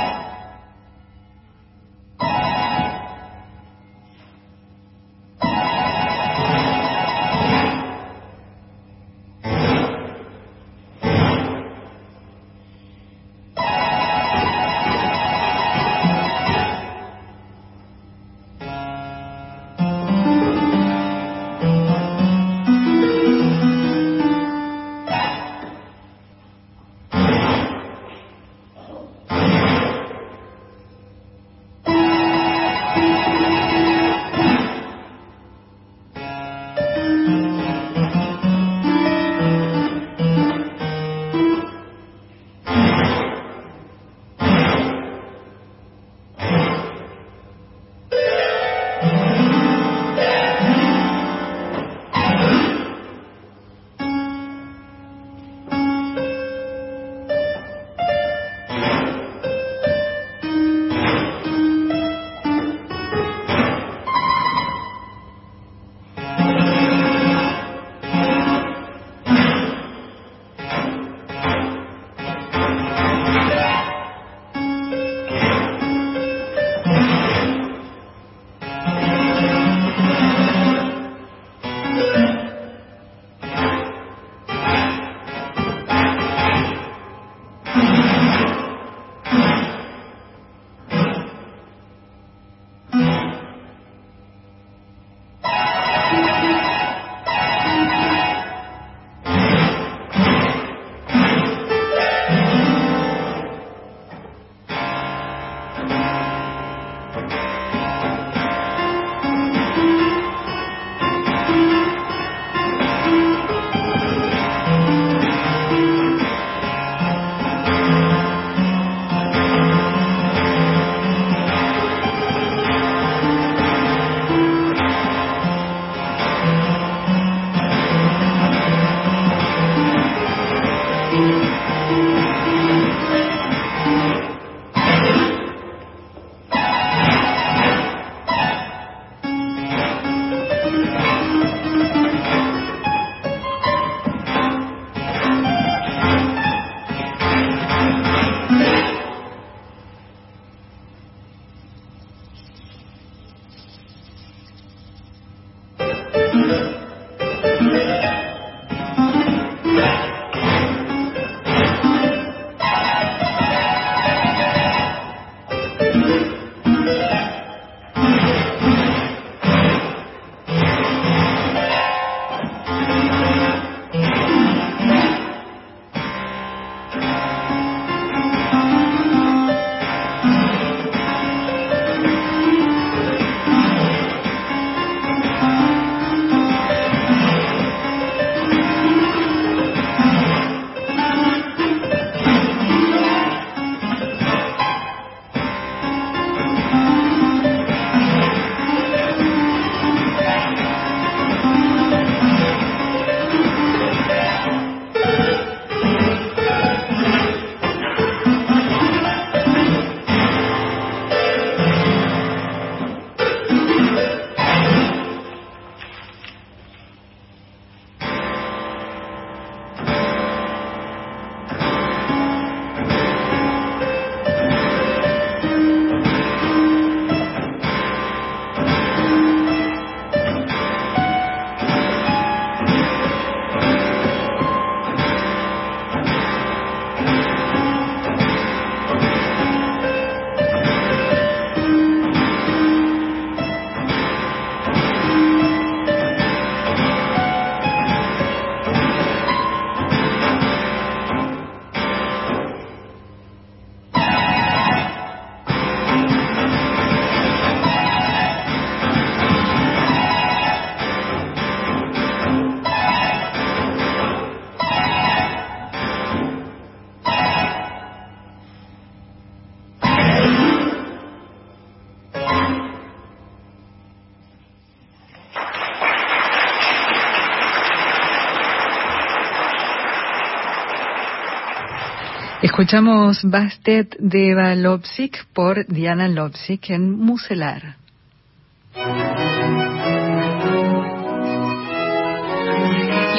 S3: Escuchamos Bastet de Eva Lopsik por Diana Lopsik en Muselar.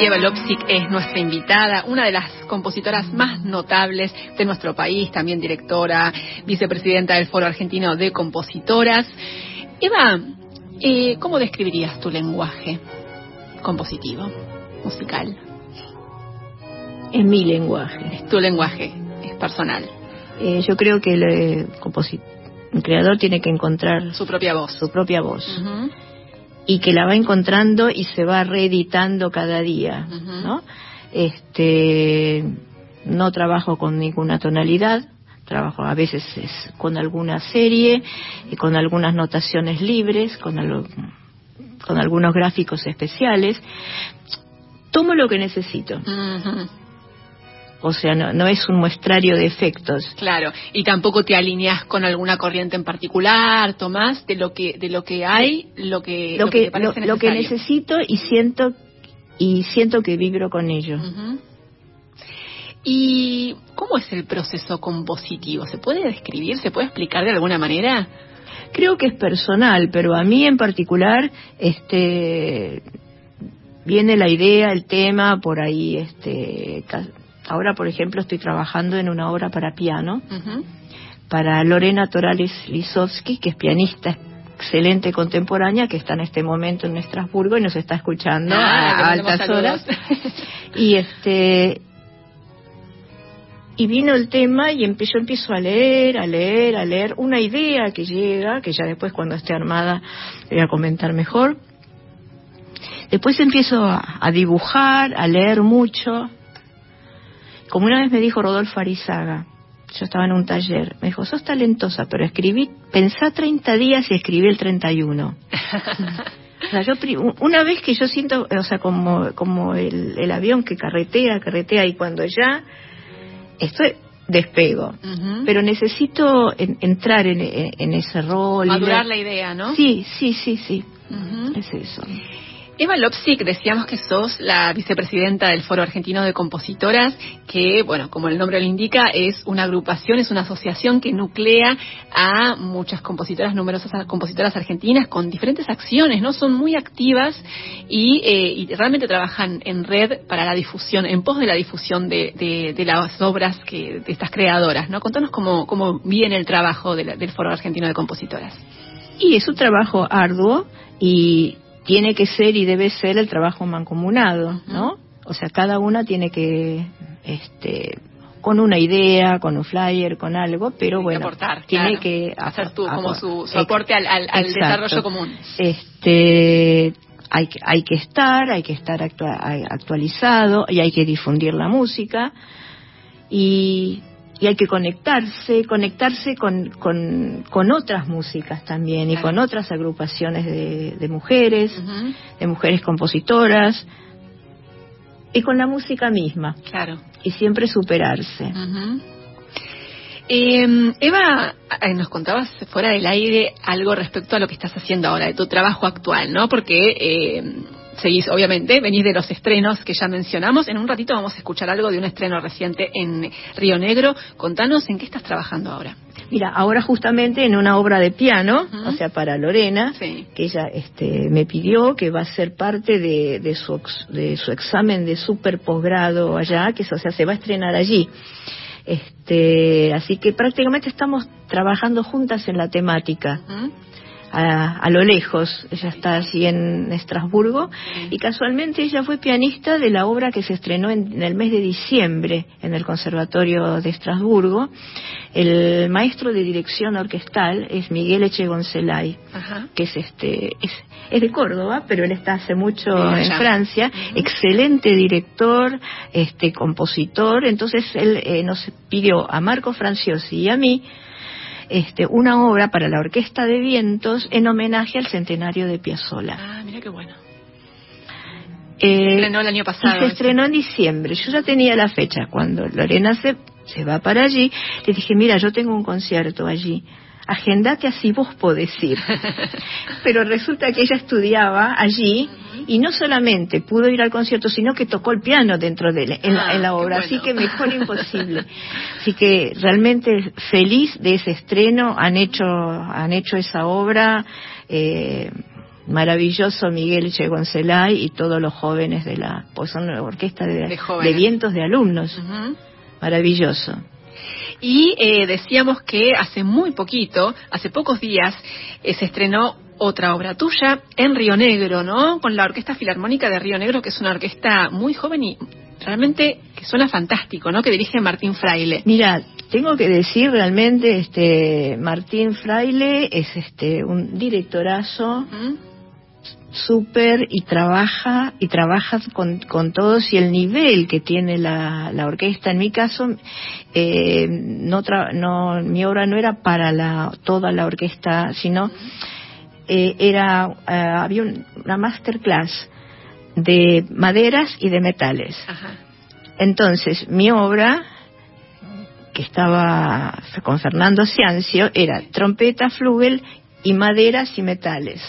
S2: Eva Lopsik es nuestra invitada, una de las compositoras más notables de nuestro país, también directora, vicepresidenta del Foro Argentino de Compositoras. Eva, eh, ¿cómo describirías tu lenguaje compositivo, musical?
S6: Es mi lenguaje.
S2: Es tu lenguaje, es personal.
S6: Eh, yo creo que el, eh, el, creador tiene que encontrar
S2: su propia voz.
S6: Su propia voz. Y que la va encontrando y se va reeditando cada día, ¿no? Este, no trabajo con ninguna tonalidad, trabajo a veces es con alguna serie, y con algunas notaciones libres, con, con algunos gráficos especiales. Tomo lo que necesito. O sea, no, es un muestrario de efectos.
S2: Claro, y tampoco te alineas con alguna corriente en particular, Tomás, de lo que de lo que hay, lo que
S6: lo, que, lo, que necesito y siento y siento que vibro con ello.
S2: ¿Y cómo es el proceso compositivo? ¿Se puede describir? ¿Se puede explicar de alguna manera?
S6: Creo que es personal, pero a mí en particular, este, viene la idea, el tema, por ahí, este, ahora por ejemplo estoy trabajando en una obra para piano, para Lorena Torales Lisowski, que es pianista excelente contemporánea, que está en este momento en Estrasburgo y nos está escuchando
S2: ah,
S6: a altas horas. y este, y vino el tema y yo empiezo a leer, a leer, a leer una idea que llega, que ya después cuando esté armada voy a comentar mejor. Después empiezo a, dibujar, a leer mucho. Como una vez me dijo Rodolfo Arizaga, yo estaba en un taller, me dijo, sos talentosa, pero escribí, pensá 30 días y escribí el 31. o sea, yo, una vez que yo siento, o sea, como, como el, el avión que carretea, carretea, y cuando ya estoy despego, pero necesito entrar en, ese rol.
S2: Madurar la idea, ¿no?
S6: Sí, sí, sí, sí. Es eso.
S2: Eva Lopsik, decíamos que sos la vicepresidenta del Foro Argentino de Compositoras, que, bueno, como el nombre lo indica, es una agrupación, es una asociación que nuclea a muchas compositoras, numerosas compositoras argentinas con diferentes acciones, ¿no? Son muy activas y, eh, realmente trabajan en red para la difusión, en pos de la difusión de, las obras que, de estas creadoras, ¿no? Contanos cómo, cómo viene el trabajo del Foro Argentino de Compositoras.
S6: Y es un trabajo arduo y tiene que ser y debe ser el trabajo mancomunado, ¿no? O sea, cada una tiene que, este, con una idea, con un flyer, con algo, pero bueno, tiene que
S2: hacer tú como su, aporte al, desarrollo común.
S6: Este, hay que, hay que estar, hay que estar actualizado y hay que difundir la música. Y y hay que conectarse, conectarse con, con, otras músicas también y con otras agrupaciones de, mujeres, de mujeres compositoras y con la música misma.
S2: Claro.
S6: Y siempre superarse.
S2: Em, Eva, nos contabas fuera del aire algo respecto a lo que estás haciendo ahora, de tu trabajo actual, ¿no? Porque eh, seguís, obviamente, venís de los estrenos que ya mencionamos. En un ratito vamos a escuchar algo de un estreno reciente en Río Negro. Contanos en qué estás trabajando ahora.
S6: Mira, ahora justamente en una obra de piano, o sea, para Lorena, que ella este, me pidió que va a ser parte de, su, de su examen de super posgrado allá, que o sea, se va a estrenar allí. Este, así que prácticamente estamos trabajando juntas en la temática a, lo lejos. Ella está allí en Estrasburgo y casualmente ella fue pianista de la obra que se estrenó en, el mes de diciembre en el Conservatorio de Estrasburgo. El maestro de dirección orquestal es Miguel Echegoncelay, que es este es, es, de Córdoba, pero él está hace mucho en Francia. Excelente director, este compositor. Entonces él eh, nos pidió a Marco Franciosi y a mí este, una obra para la Orquesta de Vientos en homenaje al centenario de Piazzolla.
S2: Ah, mira qué bueno.
S6: Eh,
S2: se estrenó el año pasado.
S6: se estrenó en diciembre. Yo ya tenía la fecha. Cuando Lorena se, se va para allí, le dije, mira, yo tengo un concierto allí. Agendate así vos podés ir. Pero resulta que ella estudiaba allí y no solamente pudo ir al concierto, sino que tocó el piano dentro de en, la, en la
S2: Ah,
S6: obra,
S2: bueno.
S6: así que mejor imposible. Así que realmente feliz de ese estreno, han hecho, han hecho esa obra, eh, maravilloso Miguel Chegoncelay y todos los jóvenes de la, pues son una orquesta de,
S2: De
S6: vientos de alumnos, maravilloso.
S2: Y eh, decíamos que hace muy poquito, hace pocos días, eh, se estrenó otra obra tuya en Río Negro, ¿no? Con la Orquesta Filarmónica de Río Negro, que es una orquesta muy joven y realmente que suena fantástico, ¿no? Que dirige Martín Fraile.
S6: Mira, tengo que decir realmente, este, Martín Fraile es este, un directorazo,
S2: ¿Mm?
S6: Súper y trabaja y trabaja con, con todos y el nivel que tiene la, la orquesta en mi caso eh, no, tra- no mi obra no era para la toda la orquesta sino eh, era eh, había un- una masterclass de maderas y de metales
S2: Ajá.
S6: entonces mi obra que estaba con Fernando Ciancio era trompeta flugel y maderas y metales.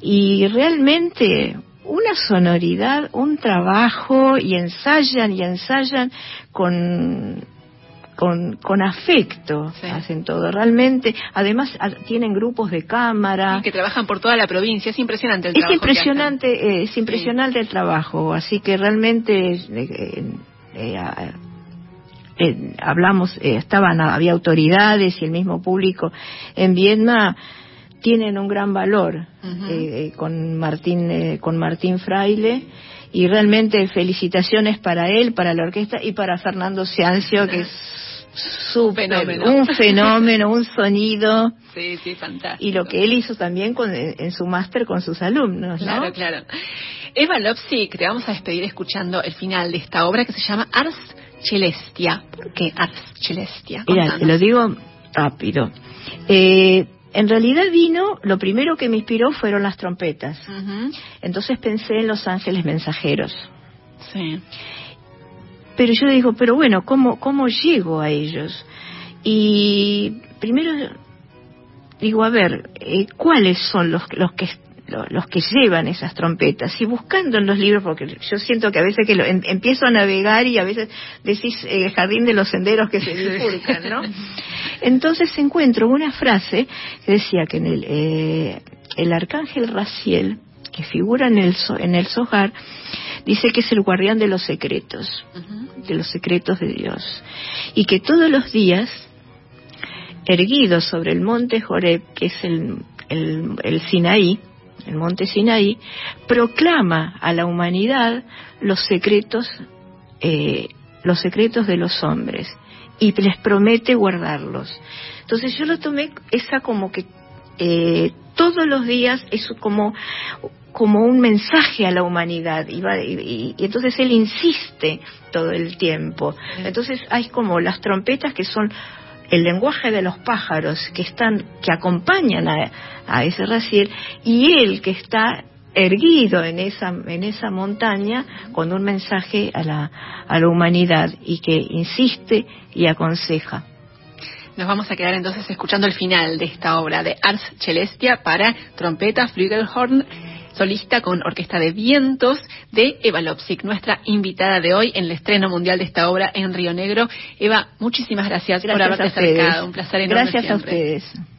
S6: Y realmente una sonoridad, un trabajo y ensayan y ensayan con con, con afecto
S2: Sí.
S6: hacen todo realmente además a- tienen grupos de cámara
S2: Y que trabajan por toda la provincia. Es impresionante el
S6: es
S2: trabajo que
S6: impresionante eh, es impresionante el trabajo así que realmente eh, eh, eh, a- eh, hablamos eh, estaban había autoridades y el mismo público en Vietnam tienen un gran valor
S2: Ujú.
S6: eh, eh, con Martín eh, con Martín Fraile y realmente felicitaciones para él para la orquesta y para Fernando Ciancio que es
S2: fenómeno.
S6: un fenómeno un sonido.
S2: Sí, sí, fantástico.
S6: y lo que él hizo también con, en, su máster con sus alumnos, ¿no?
S2: Claro, claro. Eva Lopsik, te vamos a despedir escuchando el final de esta obra que se llama Ars Celestia. ¿Por qué Ars Celestia?
S6: Mira, te lo digo rápido. Eh, en realidad vino, lo primero que me inspiró fueron las trompetas. Entonces pensé en los ángeles mensajeros.
S2: Sí.
S6: Pero yo digo, pero bueno, ¿cómo, cómo llego a ellos? Y primero digo, a ver, eh, ¿cuáles son los, los que los que llevan esas trompetas y buscando en los libros porque yo siento que a veces que lo, em- empiezo a navegar y a veces decís eh, el jardín de los senderos que se bifurcan, ¿no? Entonces encuentro una frase que decía que en el, eh, el arcángel Raciel, que figura en el, so- en el Zohar, dice que es el guardián de los secretos, de los secretos de Dios. Y que todos los días, erguido sobre el monte Joreb, que es el, el, el Sinaí, el monte Sinaí, proclama a la humanidad los secretos, eh, los secretos de los hombres y les promete guardarlos. Entonces yo lo tomé esa como que eh, todos los días es como como un mensaje a la humanidad y, va- y- y- y entonces él insiste todo el tiempo. Entonces hay como las trompetas que son el lenguaje de los pájaros que están que acompañan a, a ese Raciel y él que está erguido en esa en esa montaña con un mensaje a la a la humanidad y que insiste y aconseja.
S2: Nos vamos a quedar entonces escuchando el final de esta obra de Ars Celestia para trompeta, flugelhorn, solista con orquesta de vientos de Eva Lopsik, nuestra invitada de hoy en el estreno mundial de esta obra en Río Negro. Eva, muchísimas gracias, por haberte
S6: a
S2: acercado. Un placer enorme
S6: Gracias a
S2: siempre.
S6: ustedes.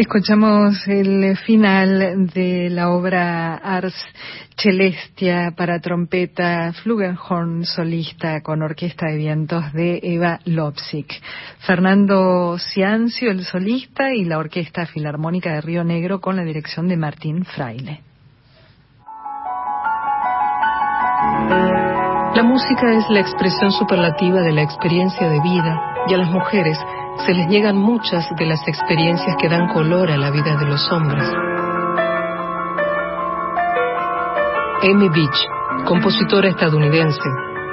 S3: Escuchamos el final de la obra Ars Celestia para trompeta Flugelhorn solista con orquesta de vientos de Eva Lopsik. Fernando Ciancio, el solista, y la Orquesta Filarmónica de Río Negro con la dirección de Martín Fraile.
S5: La música es la expresión superlativa de la experiencia de vida y a las mujeres se les niegan muchas de las experiencias que dan color a la vida de los hombres. Amy Beach, compositora estadounidense,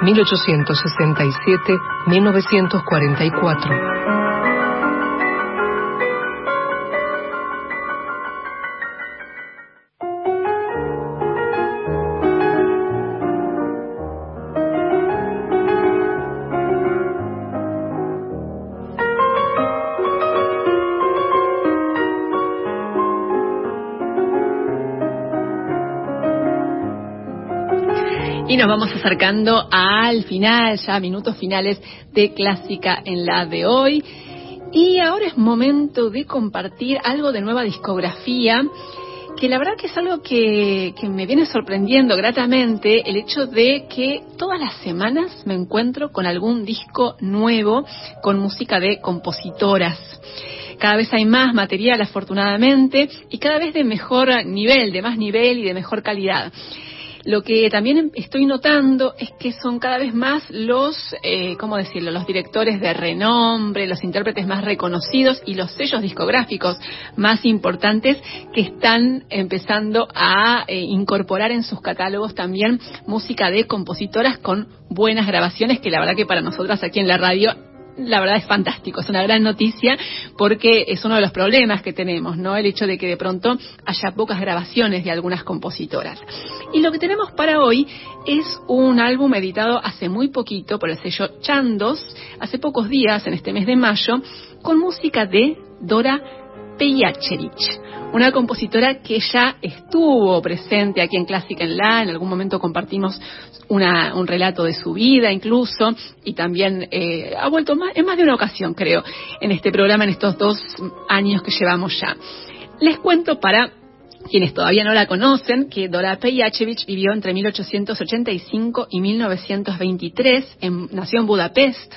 S5: 1867-1944.
S2: Vamos acercando al final, ya minutos finales de Clásica en la de hoy. Y ahora es momento de compartir algo de nueva discografía, que la verdad que es algo que me viene sorprendiendo gratamente, el hecho de que todas las semanas me encuentro con algún disco nuevo con música de compositoras. Cada vez hay más material, afortunadamente, y cada vez de mejor nivel, de más nivel y de mejor calidad. Lo que también estoy notando es que son cada vez más los, eh, ¿cómo decirlo?, los directores de renombre, los intérpretes más reconocidos y los sellos discográficos más importantes que están empezando a eh, incorporar en sus catálogos también música de compositoras con buenas grabaciones, que la verdad que para nosotras aquí en la radio la verdad es fantástico, es una gran noticia porque es uno de los problemas que tenemos, ¿no? El hecho de que de pronto haya pocas grabaciones de algunas compositoras. Y lo que tenemos para hoy es un álbum editado hace muy poquito por el sello Chandos, hace pocos días, en este mes de mayo, con música de Dora Pejacerich, una compositora que ya estuvo presente aquí en Clásica en La, en algún momento compartimos un relato de su vida incluso, y también eh, ha vuelto más, en más de una ocasión, creo, en este programa, en estos dos años que llevamos ya. Les cuento para quienes todavía no la conocen, que Dora Pejachevich vivió entre 1885 y 1923, en, nació en Budapest,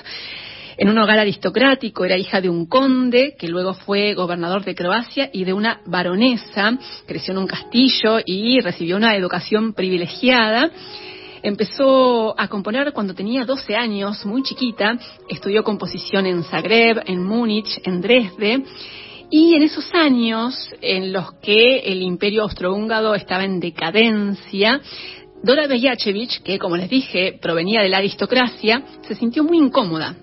S2: en un hogar aristocrático, era hija de un conde, que luego fue gobernador de Croacia, y de una baronesa, creció en un castillo y recibió una educación privilegiada. Empezó a componer cuando tenía 12 años, muy chiquita, estudió composición en Zagreb, en Múnich, en Dresde, y en esos años en los que el imperio austrohúngaro estaba en decadencia, Dora Bejachevich, que como les dije provenía de la aristocracia, se sintió muy incómoda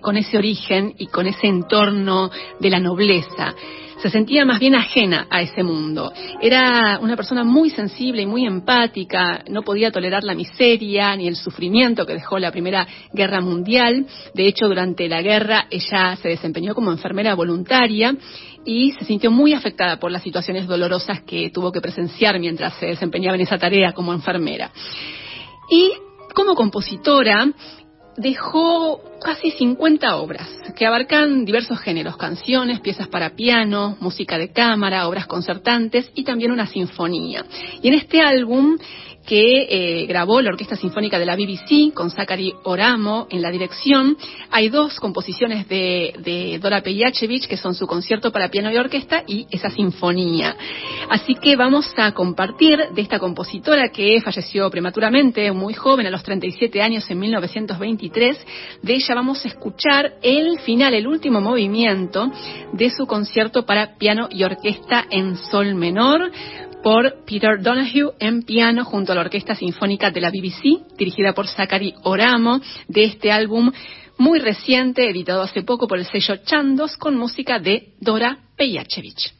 S2: con ese origen y con ese entorno de la nobleza se sentía más bien ajena a ese mundo. Era una persona muy sensible y muy empática, no podía tolerar la miseria ni el sufrimiento que dejó la Primera Guerra Mundial. De hecho, durante la guerra ella se desempeñó como enfermera voluntaria y se sintió muy afectada por las situaciones dolorosas que tuvo que presenciar mientras se desempeñaba en esa tarea como enfermera. Y como compositora, dejó casi 50 obras que abarcan diversos géneros, canciones, piezas para piano, música de cámara, obras concertantes y también una sinfonía. Y en este álbum que eh, grabó la Orquesta Sinfónica de la BBC con Zachary Oramo en la dirección. Hay dos composiciones de, Dora Pejachevich que son su concierto para piano y orquesta y esa sinfonía. Así que vamos a compartir de esta compositora que falleció prematuramente, muy joven, a los 37 años en 1923. De ella vamos a escuchar el final, el último movimiento de su concierto para piano y orquesta en sol menor por Peter Donahue en piano junto a la Orquesta Sinfónica de la BBC, dirigida por Zachary Oramo, de este álbum muy reciente, editado hace poco por el sello Chandos, con música de Dora Pejachevich.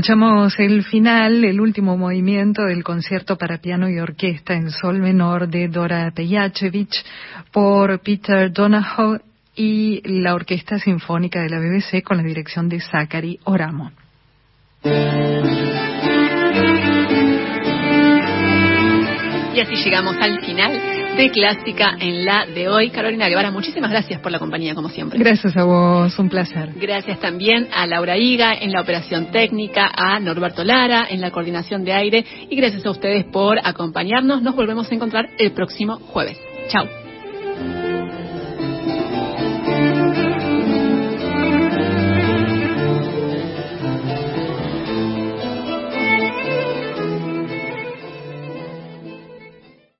S3: Escuchamos el final, el último movimiento del concierto para piano y orquesta en sol menor de Dora Pejachevich por Peter Donahoe y la Orquesta Sinfónica de la BBC con la dirección de Zachary Oramo.
S2: Y así llegamos al final de Clásica en la de hoy. Carolina Guevara, muchísimas gracias por la compañía, como siempre.
S3: Gracias a vos, un placer.
S2: Gracias también a Laura Higa en la operación técnica, a Norberto Lara en la coordinación de aire y gracias a ustedes por acompañarnos. Nos volvemos a encontrar el próximo jueves. Chao.